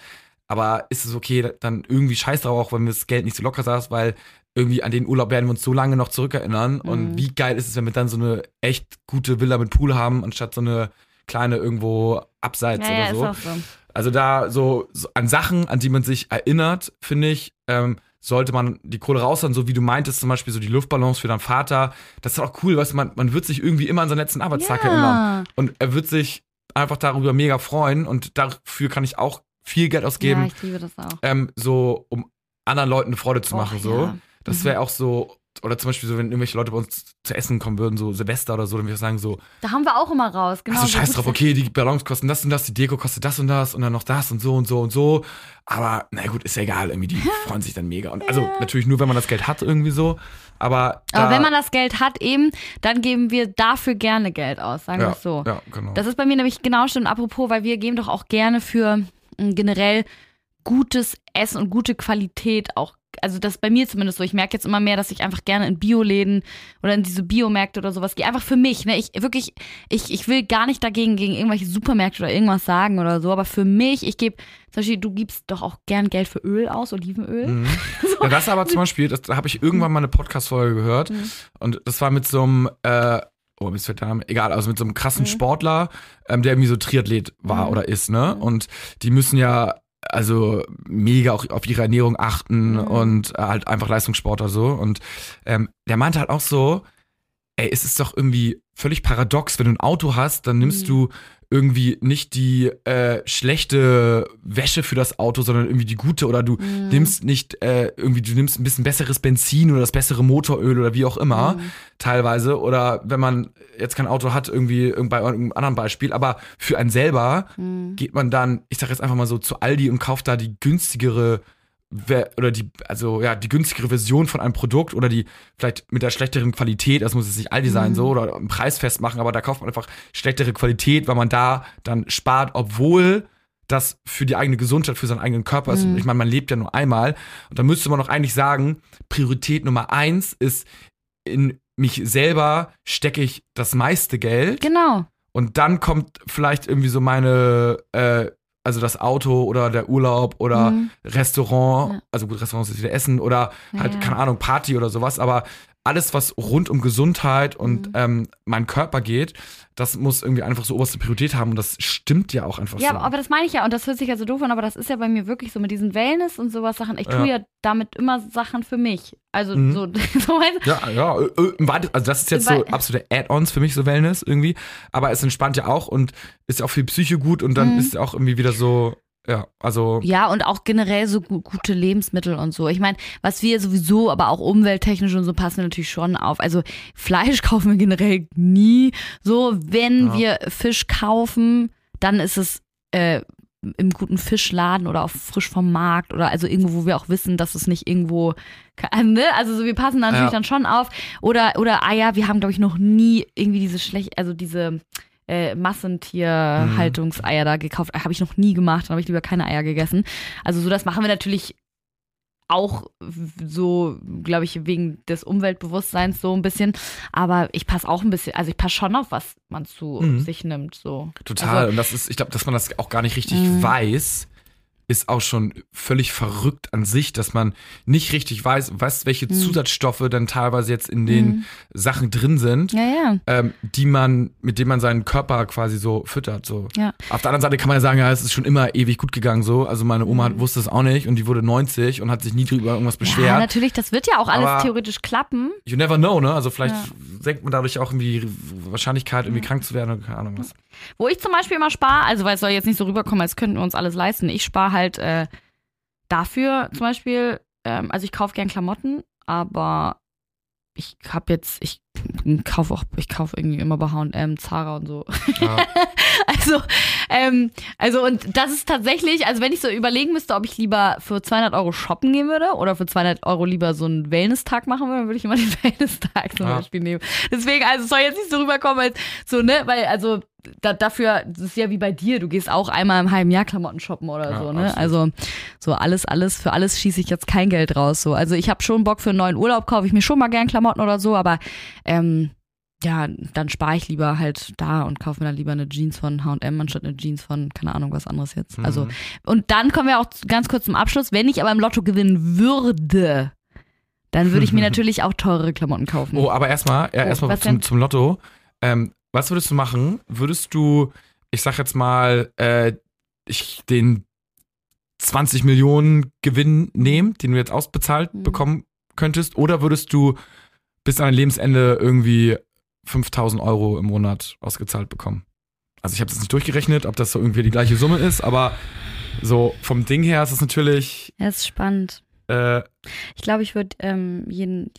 aber ist es okay, dann irgendwie scheiß drauf, auch wenn wir das Geld nicht so locker saß, weil irgendwie an den Urlaub werden wir uns so lange noch zurückerinnern. Und Mhm. wie geil ist es, wenn wir dann so eine echt gute Villa mit Pool haben, anstatt so eine kleine irgendwo abseits Ja, ja, oder so. so. Also da so, so an Sachen, an die man sich erinnert, finde ich, ähm, sollte man die Kohle raushauen, so wie du meintest, zum Beispiel so die Luftballons für deinen Vater. Das ist auch cool, weißt du, man, man wird sich irgendwie immer an seinen letzten Arbeitstag erinnern. Ja. Und er wird sich einfach darüber mega freuen und dafür kann ich auch viel Geld ausgeben, ja, ich liebe das auch. ähm, so um anderen Leuten eine Freude zu machen. Och, so. ja. Das Mhm. wäre auch so, oder zum Beispiel so, wenn irgendwelche Leute bei uns zu essen kommen würden, so Silvester oder so, dann würde ich sagen so, Da haben wir auch immer raus. Genau, ach so so scheiß drauf, okay, die Ballons kosten das und das, die Deko kostet das und das und dann noch das und so und so und so. Aber na gut, ist ja egal, irgendwie, die freuen sich dann mega. Und also natürlich nur, wenn man das Geld hat, irgendwie so. Aber, Aber wenn man das Geld hat eben, dann geben wir dafür gerne Geld aus, sagen wir ja, es so. Ja, genau. Das ist bei mir nämlich genau stimmt. Apropos, weil wir geben doch auch gerne für mh, generell gutes Essen und gute Qualität auch. Also das ist bei mir zumindest so. Ich merke jetzt immer mehr, dass ich einfach gerne in Bioläden oder in diese Biomärkte oder sowas gehe. Einfach für mich. Ne? Ich wirklich, ich, ich will gar nicht dagegen gegen irgendwelche Supermärkte oder irgendwas sagen oder so. Aber für mich, ich gebe, zum Beispiel, du gibst doch auch gern Geld für Öl aus, Olivenöl. Mhm. Ja, das aber zum Beispiel, das, da habe ich irgendwann mal eine Podcast-Folge gehört Mhm. und das war mit so einem, äh, oh, wie ist der Name? Egal, also mit so einem krassen Mhm. Sportler, ähm, der irgendwie so Triathlet war Mhm. oder ist, ne? Mhm. Und die müssen ja also mega auch auf ihre Ernährung achten Mhm. und äh, halt einfach Leistungssportler so. Und ähm, der meinte halt auch so, ey, es ist doch irgendwie völlig paradox, wenn du ein Auto hast, dann nimmst Mhm. du irgendwie nicht die äh, schlechte Wäsche für das Auto, sondern irgendwie die gute oder du Mhm. nimmst nicht äh, irgendwie, du nimmst ein bisschen besseres Benzin oder das bessere Motoröl oder wie auch immer, Mhm. teilweise. Oder wenn man jetzt kein Auto hat, irgendwie irgend- bei irgendeinem anderen Beispiel, aber für einen selber Mhm. geht man dann, ich sag jetzt einfach mal so, zu Aldi und kauft da die günstigere oder die, also ja, die günstigere Version von einem Produkt oder die vielleicht mit der schlechteren Qualität, das muss jetzt nicht Aldi sein, Mhm. so, oder einen Preis festmachen, aber da kauft man einfach schlechtere Qualität, weil man da dann spart, obwohl das für die eigene Gesundheit, für seinen eigenen Körper ist. Mhm. Ich meine, man lebt ja nur einmal. Und da müsste man doch eigentlich sagen, Priorität Nummer eins ist, in mich selber stecke ich das meiste Geld. Genau. Und dann kommt vielleicht irgendwie so meine, äh, also das Auto oder der Urlaub oder Mhm. Restaurant, Ja. also gut, Restaurant ist wieder Essen oder Ja, halt, ja. keine Ahnung, Party oder sowas, aber alles, was rund um Gesundheit und Mhm. ähm, meinen Körper geht, das muss irgendwie einfach so oberste Priorität haben und das stimmt ja auch einfach Ja, so. aber, aber das meine ich ja und das hört sich ja so doof an, aber das ist ja bei mir wirklich so mit diesen Wellness und sowas Sachen. Ich tue Ja. ja, damit immer Sachen für mich. Also Mhm. so, so weißt? Ja, ja, äh, äh, also das ist jetzt so absolute Add-ons für mich, so Wellness irgendwie. Aber es entspannt ja auch und ist ja auch viel Psyche gut und dann Mhm. ist ja auch irgendwie wieder so, ja, also. Ja, und auch generell so gu gute Lebensmittel und so. Ich meine, was wir sowieso, aber auch umwelttechnisch und so passen wir natürlich schon auf. Also Fleisch kaufen wir generell nie. So, wenn Ja. wir Fisch kaufen, dann ist es äh, im guten Fischladen oder auch frisch vom Markt oder also irgendwo, wo wir auch wissen, dass es nicht irgendwo, ne? Also so, wir passen da natürlich Ja. dann schon auf. Oder, oder Eier, wir haben, glaube ich, noch nie irgendwie diese schlecht, also diese äh, Massentierhaltungseier da gekauft. Habe ich noch nie gemacht, dann habe ich lieber keine Eier gegessen. Also so, das machen wir natürlich auch so, glaube ich, wegen des Umweltbewusstseins so ein bisschen. Aber ich passe auch ein bisschen, also ich passe schon auf, was man zu Mhm. sich nimmt. So. Total. Also, und das ist, ich glaube, dass man das auch gar nicht richtig Mhm. weiß, ist auch schon völlig verrückt an sich, dass man nicht richtig weiß, was, welche Mhm. Zusatzstoffe dann teilweise jetzt in den Mhm. Sachen drin sind, ja, ja. ähm, die man, mit denen man seinen Körper quasi so füttert. So. Ja. Auf der anderen Seite kann man ja sagen, ja, es ist schon immer ewig gut gegangen so. Also meine Oma Mhm. wusste es auch nicht und die wurde 90 und hat sich nie drüber irgendwas Ja, beschwert. natürlich, das wird ja auch alles Aber- theoretisch klappen. you never know, ne? Also vielleicht Ja. senkt man dadurch auch irgendwie die Wahrscheinlichkeit, irgendwie Ja. krank zu werden oder keine Ahnung was. Wo ich zum Beispiel immer spare, also weil es soll jetzt nicht so rüberkommen, als könnten wir uns alles leisten. Ich spare halt äh, dafür zum Beispiel, ähm, also ich kaufe gern Klamotten, aber ich habe jetzt, ich kaufe auch, ich kaufe irgendwie immer bei H&M, Zara und so. Ja. Also, ähm, also und das ist tatsächlich, also wenn ich so überlegen müsste, ob ich lieber für 200 Euro shoppen gehen würde oder für 200 Euro lieber so einen Wellness-Tag machen würde, dann würde ich immer den Wellness-Tag zum Ja. Beispiel nehmen. Deswegen, also es soll jetzt nicht so rüberkommen als so, ne, weil also da, dafür, das ist ja wie bei dir, du gehst auch einmal im halben Jahr Klamotten shoppen oder Ja, so, ne? absolut. Also so alles, alles, für alles schieße ich jetzt kein Geld raus. So. Also ich habe schon Bock für einen neuen Urlaub, kaufe ich mir schon mal gern Klamotten oder so, aber ähm, ja, dann spare ich lieber halt da und kaufe mir dann lieber eine Jeans von H&M anstatt eine Jeans von, keine Ahnung, was anderes jetzt. Mhm. Also, und dann kommen wir auch ganz kurz zum Abschluss. Wenn ich aber im Lotto gewinnen würde, dann würde ich mir natürlich auch teurere Klamotten kaufen. Oh, aber erstmal, ja, Oh, erstmal zum, zum Lotto. Ähm, was würdest du machen? Würdest du, ich sag jetzt mal, äh, ich den 20 Millionen Gewinn nehmen, den du jetzt ausbezahlt Mhm. bekommen könntest, oder würdest du bis an dein Lebensende irgendwie 5000 Euro im Monat ausgezahlt bekommen? Also ich habe das nicht durchgerechnet, ob das so irgendwie die gleiche Summe ist, aber so vom Ding her ist es natürlich, Das ist spannend. äh, Ich glaube, ich würde ähm, jeden,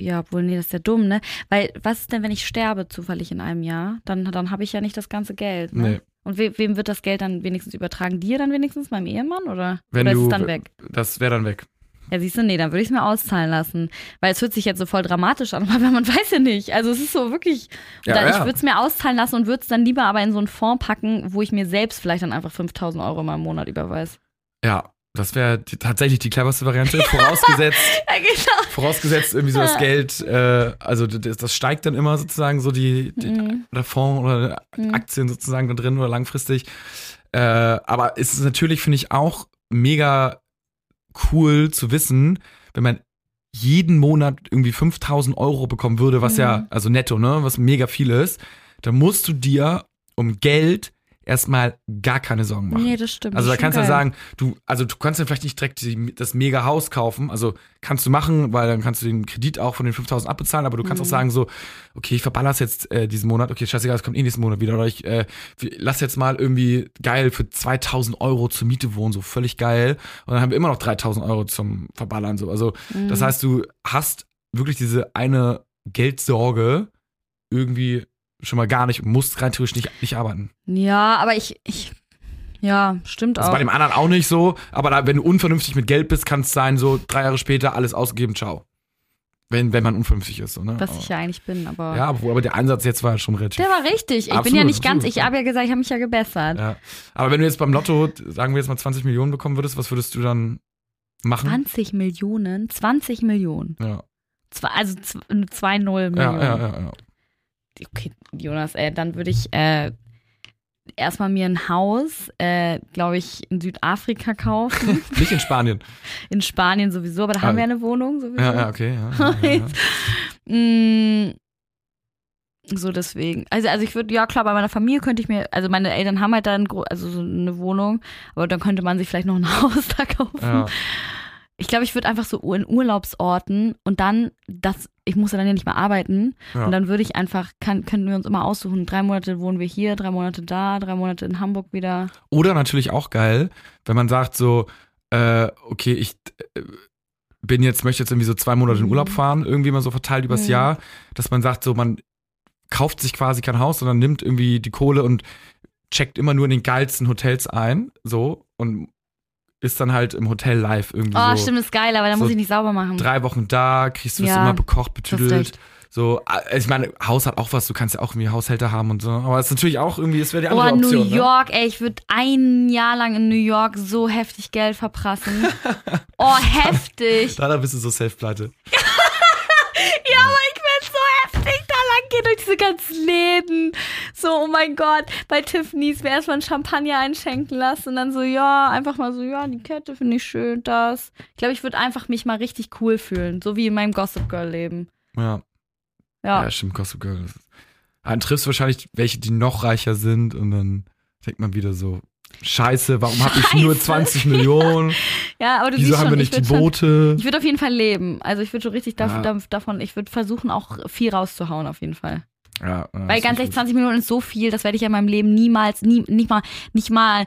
ja, obwohl, nee, das ist ja dumm, ne? Weil, was ist denn, wenn ich sterbe zufällig in einem Jahr? Dann, dann habe ich ja nicht das ganze Geld, ne? nee, Und we wem wird das Geld dann wenigstens übertragen? Dir dann wenigstens, meinem Ehemann? Oder, Wenn oder ist du- es dann weg? das wäre dann weg. Ja, siehst du, nee, dann würde ich es mir auszahlen lassen. Weil es hört sich jetzt so voll dramatisch an, aber man weiß ja nicht. Also es ist so wirklich. Ja, dann, ja. Ich würde es mir auszahlen lassen und würde es dann lieber aber in so einen Fonds packen, wo ich mir selbst vielleicht dann einfach 5000 Euro mal im Monat überweise. Ja, das wäre tatsächlich die cleverste Variante, vorausgesetzt. Ja, genau. Vorausgesetzt irgendwie so das Ja. Geld, äh, also das, das steigt dann immer sozusagen so die, die Mhm. der Fonds oder Mhm. Aktien sozusagen da drin oder langfristig. Äh, aber es ist natürlich, finde ich, auch mega cool zu wissen, wenn man jeden Monat irgendwie 5000 Euro bekommen würde, was ja, Mhm. also netto, ne, was mega viel ist, dann musst du dir um Geld erstmal gar keine Sorgen machen. Nee, das stimmt. Also da Das kannst du sagen, du, also du kannst ja vielleicht nicht direkt die, das mega Haus kaufen, also kannst du machen, weil dann kannst du den Kredit auch von den 5000 abbezahlen, aber du kannst Mhm. auch sagen so, okay, ich verballer's jetzt äh, diesen Monat, okay, scheißegal, es kommt eh nächsten Monat wieder, oder ich äh, lass jetzt mal irgendwie geil für 2000 Euro zur Miete wohnen, so völlig geil und dann haben wir immer noch 3000 Euro zum Verballern, so, also das Mhm. heißt, du hast wirklich diese eine Geldsorge irgendwie schon mal gar nicht, musst rein theoretisch nicht, nicht arbeiten. Ja, aber ich, ich ja, stimmt Das ist auch. bei dem anderen auch nicht so, aber da, wenn du unvernünftig mit Geld bist, kann es sein, so drei Jahre später alles ausgegeben, ciao. Wenn, wenn man unvernünftig ist. So, ne? Was aber, ich ja eigentlich bin, aber. Ja, aber, aber der Einsatz jetzt war schon relativ. Der war richtig. Ich bin Absolut, ja nicht ganz, absolut, ich habe ja gesagt, ich habe mich ja gebessert. Ja. Aber wenn du jetzt beim Lotto, sagen wir jetzt mal 20 Millionen bekommen würdest, was würdest du dann machen? 20 Millionen, 20 Millionen. Ja. Zwei, also 2-0 Millionen. Ja, ja, ja, ja. Okay, Jonas, äh, dann würde ich äh, erstmal mir ein Haus, äh, glaube ich, in Südafrika kaufen. Nicht in Spanien. in Spanien sowieso, aber da Ah. haben wir eine Wohnung sowieso. Ja, ja, okay. Ja, ja, ja. Mm, so deswegen. Also, also ich würde, ja klar, bei meiner Familie könnte ich mir, also meine Eltern haben halt da ein, also so eine Wohnung, aber dann könnte man sich vielleicht noch ein Haus da kaufen. Ich glaube, ich würde einfach so in Urlaubsorten und dann, das, ich muss ja dann ja nicht mehr arbeiten Ja. und dann würde ich einfach, kann, könnten wir uns immer aussuchen, drei Monate wohnen wir hier, drei Monate da, drei Monate in Hamburg wieder. Oder natürlich auch geil, wenn man sagt so, äh, okay, ich äh, bin jetzt, möchte jetzt irgendwie so zwei Monate in Mhm. Urlaub fahren, irgendwie mal so verteilt übers Mhm. Jahr, dass man sagt so, man kauft sich quasi kein Haus, sondern nimmt irgendwie die Kohle und checkt immer nur in den geilsten Hotels ein, so, und ist dann halt im Hotel live irgendwie Oh, so. stimmt, ist geil, aber dann so muss ich nicht sauber machen. Drei Wochen da, kriegst du es Ja, immer bekocht, betüdelt. So, äh, ich meine, Haus hat auch was, du kannst ja auch irgendwie Haushälter haben und so. Aber es ist natürlich auch irgendwie, es wäre die Oh, andere New Option. ne? York, ey, ich würde ein Jahr lang in New York so heftig Geld verprassen. oh, heftig. Da, da bist du so safe-pleite. Ja, aber gehen durch diese ganzen Läden. So, oh mein Gott, bei Tiffany's mir erstmal ein Champagner einschenken lassen und dann so, ja, einfach mal so, ja, die Kette finde ich schön, das. Ich glaube, ich würde einfach mich mal richtig cool fühlen, so wie in meinem Gossip Girl Leben. Ja. Ja. Ja, stimmt, Gossip Girl. Dann triffst du wahrscheinlich welche, die noch reicher sind und dann denkt man wieder so, scheiße, warum habe ich nur Scheiße. 20 Millionen? Ja, aber du Wieso siehst haben schon, wir ich nicht die würde schon, Boote? ich würde auf jeden Fall leben. Also ich würde schon richtig Ja. dav davon, ich würde versuchen auch viel rauszuhauen auf jeden Fall. Ja, Weil ganz ehrlich, 20 Millionen ist so viel, das werde ich ja in meinem Leben niemals, nie, nicht mal, nicht mal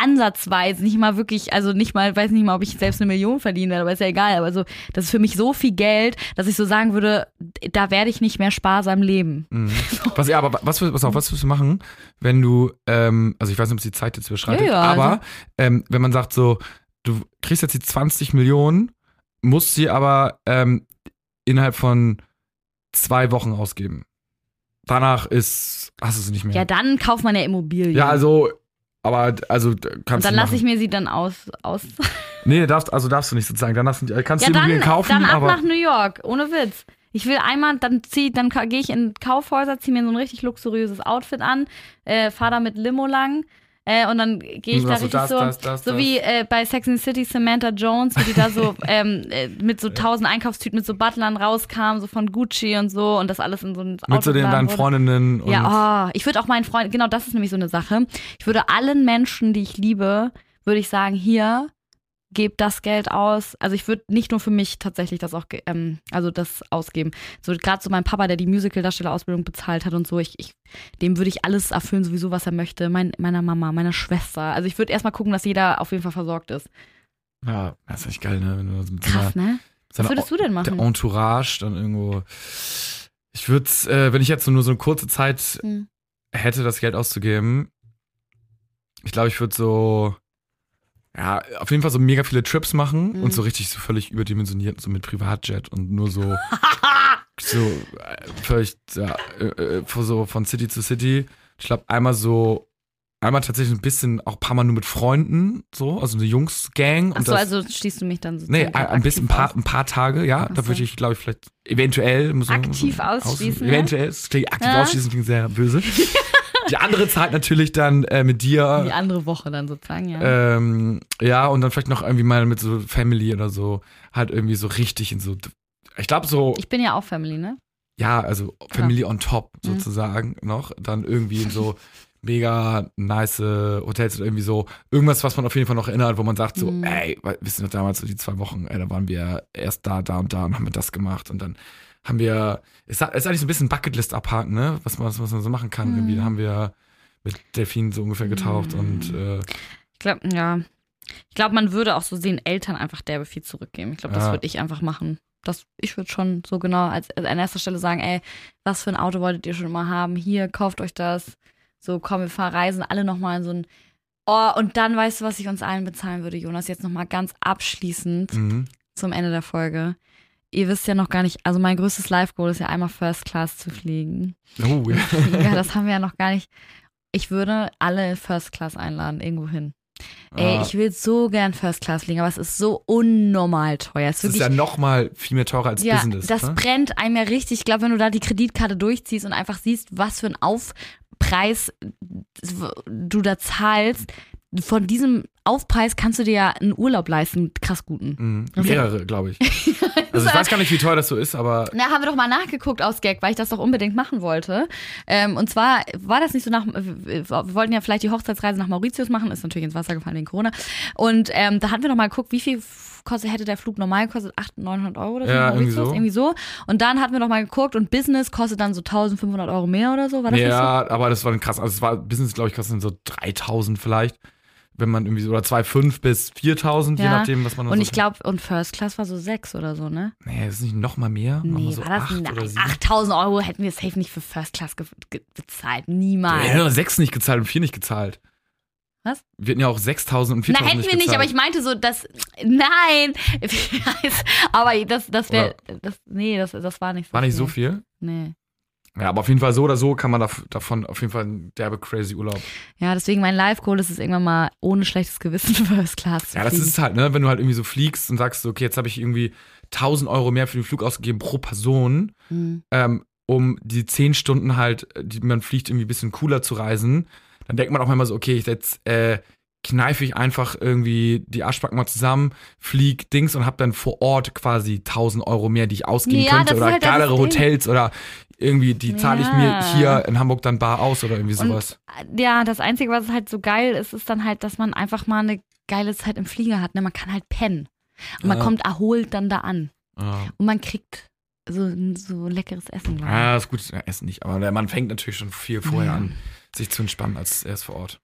ansatzweise, nicht mal wirklich, also nicht mal, weiß nicht mal, ob ich selbst eine Million verdienen werde, aber ist ja egal. Aber so, das ist für mich so viel Geld, dass ich so sagen würde, da werde ich nicht mehr sparsam leben. Mhm. Was, ja, aber was, pass auf, was wirst du machen, wenn du, ähm, also ich weiß nicht, ob es die Zeit jetzt überschreitet, Ja, ja, aber also- ähm, wenn man sagt so, du kriegst jetzt die 20 Millionen, musst sie aber ähm, innerhalb von zwei Wochen ausgeben. Danach ist, hast du sie nicht mehr. Ja, dann kauft man ja Immobilien. Ja, also, aber, also, kannst Und dann du lasse ich mir sie dann aus. aus Nee, darfst, also darfst du nicht sozusagen. Dann darfst du, kannst ja, du dann, Immobilien kaufen, dann ab aber. nach New York, ohne Witz. Ich will einmal, dann zieh, dann gehe ich in Kaufhäuser, ziehe mir so ein richtig luxuriöses Outfit an, äh, fahre da mit Limo lang äh, und dann gehe ich Hm, da also richtig das, so, das, das, so wie äh, bei Sex and the City Samantha Jones, wie die da so ähm, äh, mit so tausend Einkaufstüten mit so Butlern rauskam, so von Gucci und so und das alles in so ein Auto mit so den deinen wurde. Freundinnen und. Ja, oh, ich würde auch meinen Freunden, genau das ist nämlich so eine Sache. Ich würde allen Menschen, die ich liebe, würde ich sagen, hier, gebt das Geld aus. Also ich würde nicht nur für mich tatsächlich das auch, ähm, also das ausgeben. So gerade so mein Papa, der die Musical-Darstellerausbildung bezahlt hat und so, ich, ich, dem würde ich alles erfüllen, sowieso, was er möchte. Mein, meiner Mama, meiner Schwester. Also ich würde erstmal gucken, dass jeder auf jeden Fall versorgt ist. ja, das ist echt geil, ne? Krass, ne? Was würdest du denn der machen? Entourage dann irgendwo. Ich würde, äh, wenn ich jetzt nur so eine kurze Zeit Hm. hätte, das Geld auszugeben, ich glaube, ich würde so, ja, auf jeden Fall so mega viele Trips machen Mhm. und so richtig so völlig überdimensioniert, so mit Privatjet und nur so, so äh, völlig, ja, äh, äh, so von City zu City. Ich glaube, einmal so, einmal tatsächlich ein bisschen, auch ein paar Mal nur mit Freunden, so, also eine Jungs-Gang. und Achso, also schließt du mich dann so Nee, ein, bisschen, ein paar, ein paar Tage, ja. Ach Da würde ich, glaube ich, vielleicht eventuell. Muss man- Aktiv man ausschließen, Aus, ne? eventuell. Das klingt aktiv Ja. ausschließen klingt sehr böse. Die andere Zeit natürlich dann äh, mit Die dir. andere Woche dann sozusagen, ja. Ähm, ja, und dann vielleicht noch irgendwie mal mit so Family oder so. Halt irgendwie so richtig in so. Ich glaube so, Ich bin ja auch Family, ne? ja, also Family on top Mhm. sozusagen noch. Dann irgendwie in so mega nice Hotels oder irgendwie so. Irgendwas, was man auf jeden Fall noch erinnert, wo man sagt so, Mhm. ey, ihr noch damals so die zwei Wochen, ey, da waren wir erst da, da und da und haben wir das gemacht und dann haben wir, ist, ist eigentlich so ein bisschen Bucketlist abhaken, ne? Was man, was man so machen kann. Mhm. Irgendwie da haben wir mit Delfinen so ungefähr getaucht Mhm. und äh, Ich glaube, ja. Ich glaube, man würde auch so sehen, Eltern einfach derbe viel zurückgeben. Ich glaube, das Ja. würde ich einfach machen. Das, ich würde schon so genau als, als an erster Stelle sagen, ey, was für ein Auto wolltet ihr schon immer haben? Hier, kauft euch das. So, komm, wir fahren reisen alle nochmal in so ein. Oh, und dann weißt du, was ich uns allen bezahlen würde, Jonas, jetzt nochmal ganz abschließend mhm. zum Ende der Folge. Ihr wisst ja noch gar nicht, also mein größtes Live-Goal ist ja einmal First Class zu fliegen. Oh, ja. Ja, das haben wir ja noch gar nicht. Ich würde alle First Class einladen, irgendwo hin. Ey, Ah. ich will so gern First Class fliegen, aber es ist so unnormal teuer. Es ist Das ist wirklich ja nochmal viel mehr teurer als ja, Business. das ne? brennt einem ja richtig. Ich glaube, wenn du da die Kreditkarte durchziehst und einfach siehst, was für einen Aufpreis du da zahlst, von diesem Aufpreis kannst du dir ja einen Urlaub leisten, krass guten. Mhm. Mehrere, glaube ich. Also ich weiß gar nicht, wie teuer das so ist, aber Na, haben wir doch mal nachgeguckt aus Gag, weil ich das doch unbedingt machen wollte. Ähm, und zwar war das nicht so nach, wir wollten ja vielleicht die Hochzeitsreise nach Mauritius machen, ist natürlich ins Wasser gefallen wegen Corona. Und ähm, da hatten wir doch mal geguckt, wie viel kostet, hätte der Flug normal gekostet, 800, 900 Euro oder so? Ja, irgendwie Mauritius? so. irgendwie so. Und dann hatten wir doch mal geguckt und Business kostet dann so 1500 Euro mehr oder so, war das nicht so? ja, aber das war ein krass. Also es war Business, glaube ich, kostet so 3000 vielleicht. Wenn man irgendwie so, oder 2,5 bis 4000, je Ja. nachdem, was man Und so ich glaube, und First Class war so 6 oder so, ne? Nee, ist nicht noch mal mehr? noch mal Nee, so war das sieben? 8000 Euro hätten wir safe nicht für First Class bezahlt. Niemals. Wir hätten auch sechs nicht gezahlt und vier nicht gezahlt. Was? Wir hätten ja auch 6000 und Na, 4000 hätten nicht wir nicht, gezahlt. aber ich meinte so, dass. Nein! Aber das, das wäre. Das, nee, das, das war nicht so War nicht so viel. viel? Nee. Ja, aber auf jeden Fall so oder so kann man dav- davon auf jeden Fall einen derbe crazy Urlaub. Ja, deswegen mein Live-Goal ist es irgendwann mal ohne schlechtes Gewissen First Class zu Ja, das fliegen. ist halt, ne, wenn du halt irgendwie so fliegst und sagst, okay, jetzt habe ich irgendwie 1000 Euro mehr für den Flug ausgegeben pro Person, Mhm. ähm, um die 10 Stunden halt, die man fliegt, irgendwie ein bisschen cooler zu reisen. Dann denkt man auch immer so, okay, ich jetzt äh, kneife ich einfach irgendwie die Arschbacken mal zusammen, flieg Dings und hab dann vor Ort quasi 1000 Euro mehr, die ich ausgeben Ja, könnte oder halt geilere. Hotels oder irgendwie, die zahle ich mir hier in Hamburg dann bar aus oder irgendwie Und- sowas. Ja, das Einzige, was halt so geil ist, ist dann halt, dass man einfach mal eine geile Zeit im Flieger hat. Ne? Man kann halt pennen. Und man Ja. kommt erholt dann da an. Ja. Und man kriegt so, so leckeres Essen. ich. Ja, ist gut, ja, Essen nicht, aber Mann fängt natürlich schon viel vorher an, sich zu entspannen, als erst vor Ort.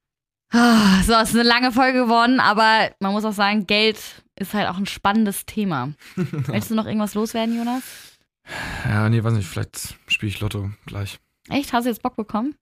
Ah, So, es ist eine lange Folge geworden, aber man muss auch sagen, Geld ist halt auch ein spannendes Thema. Willst du noch irgendwas loswerden, Jonas? Ja, nee, weiß nicht, vielleicht spiele ich Lotto gleich. Echt? Hast du jetzt Bock bekommen?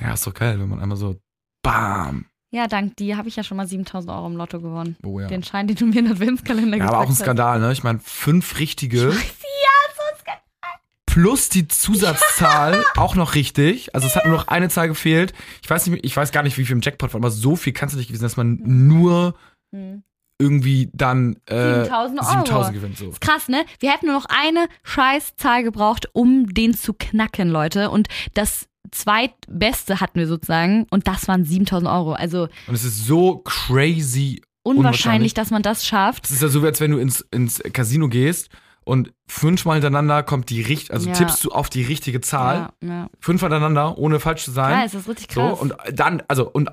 Ja, ist doch geil, wenn man einmal so BAM. Ja, dank dir habe ich ja schon mal 7000 Euro im Lotto gewonnen. Oh ja. Den Schein, den du mir in den Adventskalender Ja, aber auch ein. Skandal, ne? Ich meine, fünf richtige Ja, so ein Skandal. plus die Zusatzzahl auch noch richtig. Also es hat nur noch eine Zahl gefehlt. Ich weiß nicht, ich weiß gar nicht, wie viel im Jackpot war, aber so viel kann es nicht gewesen, dass man nur Hm. Irgendwie dann äh, 7000 Euro. 7000 gewinnt. So. Ist krass, ne? Wir hätten nur noch eine Scheißzahl gebraucht, um den zu knacken, Leute. Und das zweitbeste hatten wir sozusagen. Und das waren 7000 Euro. Also Und es ist so crazy. unwahrscheinlich, Unwahrscheinlich. dass man das schafft. Es ist ja so, wie als wenn du ins, ins Casino gehst und fünfmal hintereinander kommt die richtig, also Ja. tippst du auf die richtige Zahl. Ja, ja. Fünf hintereinander, ohne falsch zu sein. Ja, ist richtig So, krass. und dann, also, und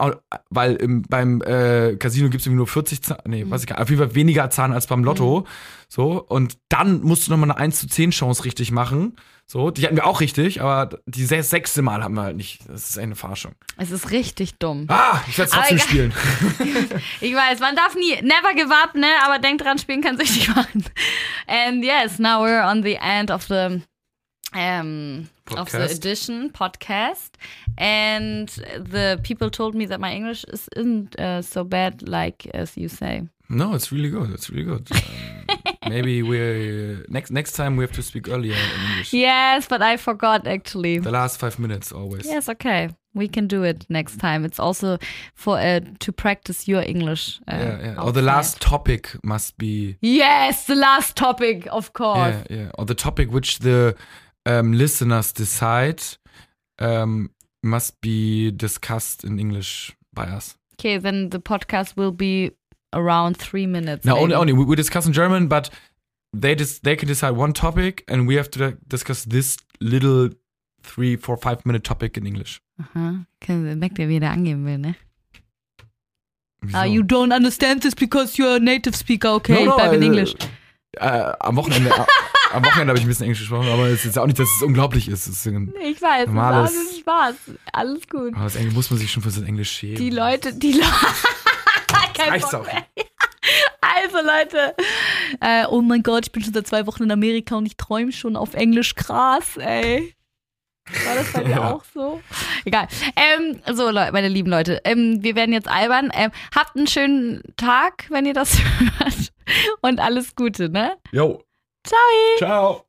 weil im, beim äh, Casino gibt es irgendwie nur 40 Zahlen, nee, Mhm. weiß ich gar nicht, auf jeden Fall weniger Zahlen als beim Lotto. So, und dann musst du nochmal eine 1 zu 10 Chance richtig machen. So, die hatten wir auch richtig, aber die sech- sechste Mal haben wir halt nicht. Das ist eine Verarschung. es ist richtig dumm. Ah, ich werde es trotzdem egal. spielen. Ich weiß, man darf nie, never give up, ne? Aber denkt dran, spielen kann süchtig machen. And yes, now we're on the end of the um, of the edition podcast, and the people told me that my English is, isn't uh, so bad like as you say. No, it's really good. It's really good. Um, maybe we next next time we have to speak earlier in English. Yes, but I forgot actually. The last five minutes always. Yes, okay. We can do it next time. It's also for uh, to practice your English. Uh, Yeah, yeah. Or the last topic must be Yes, the last topic, of course. Yeah, yeah. Or the topic which the um, listeners decide um, must be discussed in English by us. Okay, then the podcast will be around three minutes. No, only maybe. only we, we discuss in German, but they dis- they can decide one topic, and we have to discuss this little three, four, five minute topic in English. Aha. Merkt ihr, wie der angeben will, ne? Wieso? Ah, you don't understand this because you're a native speaker. Okay, No, no, bleib in äh, English. Äh, am Wochenende, äh, am Wochenende habe ich ein bisschen Englisch gesprochen, aber es ist auch nicht, dass es unglaublich ist. Es ist Ich weiß, normales- das ist Spaß. Alles gut. aber das Englisch muss man sich schon für das Englisch schämen. Die Leute, die Leute. Kein Reicht's Bock auch. mehr. Also Leute, äh, oh mein Gott, ich bin schon seit zwei Wochen in Amerika und ich träume schon auf Englisch. Krass, ey. War das bei dir Ja. auch so? Egal. Ähm, so, Leute, meine lieben Leute, ähm, wir werden jetzt albern. Ähm, habt einen schönen Tag, wenn ihr das hört. Und alles Gute, ne? Yo. Ciao. Ciao.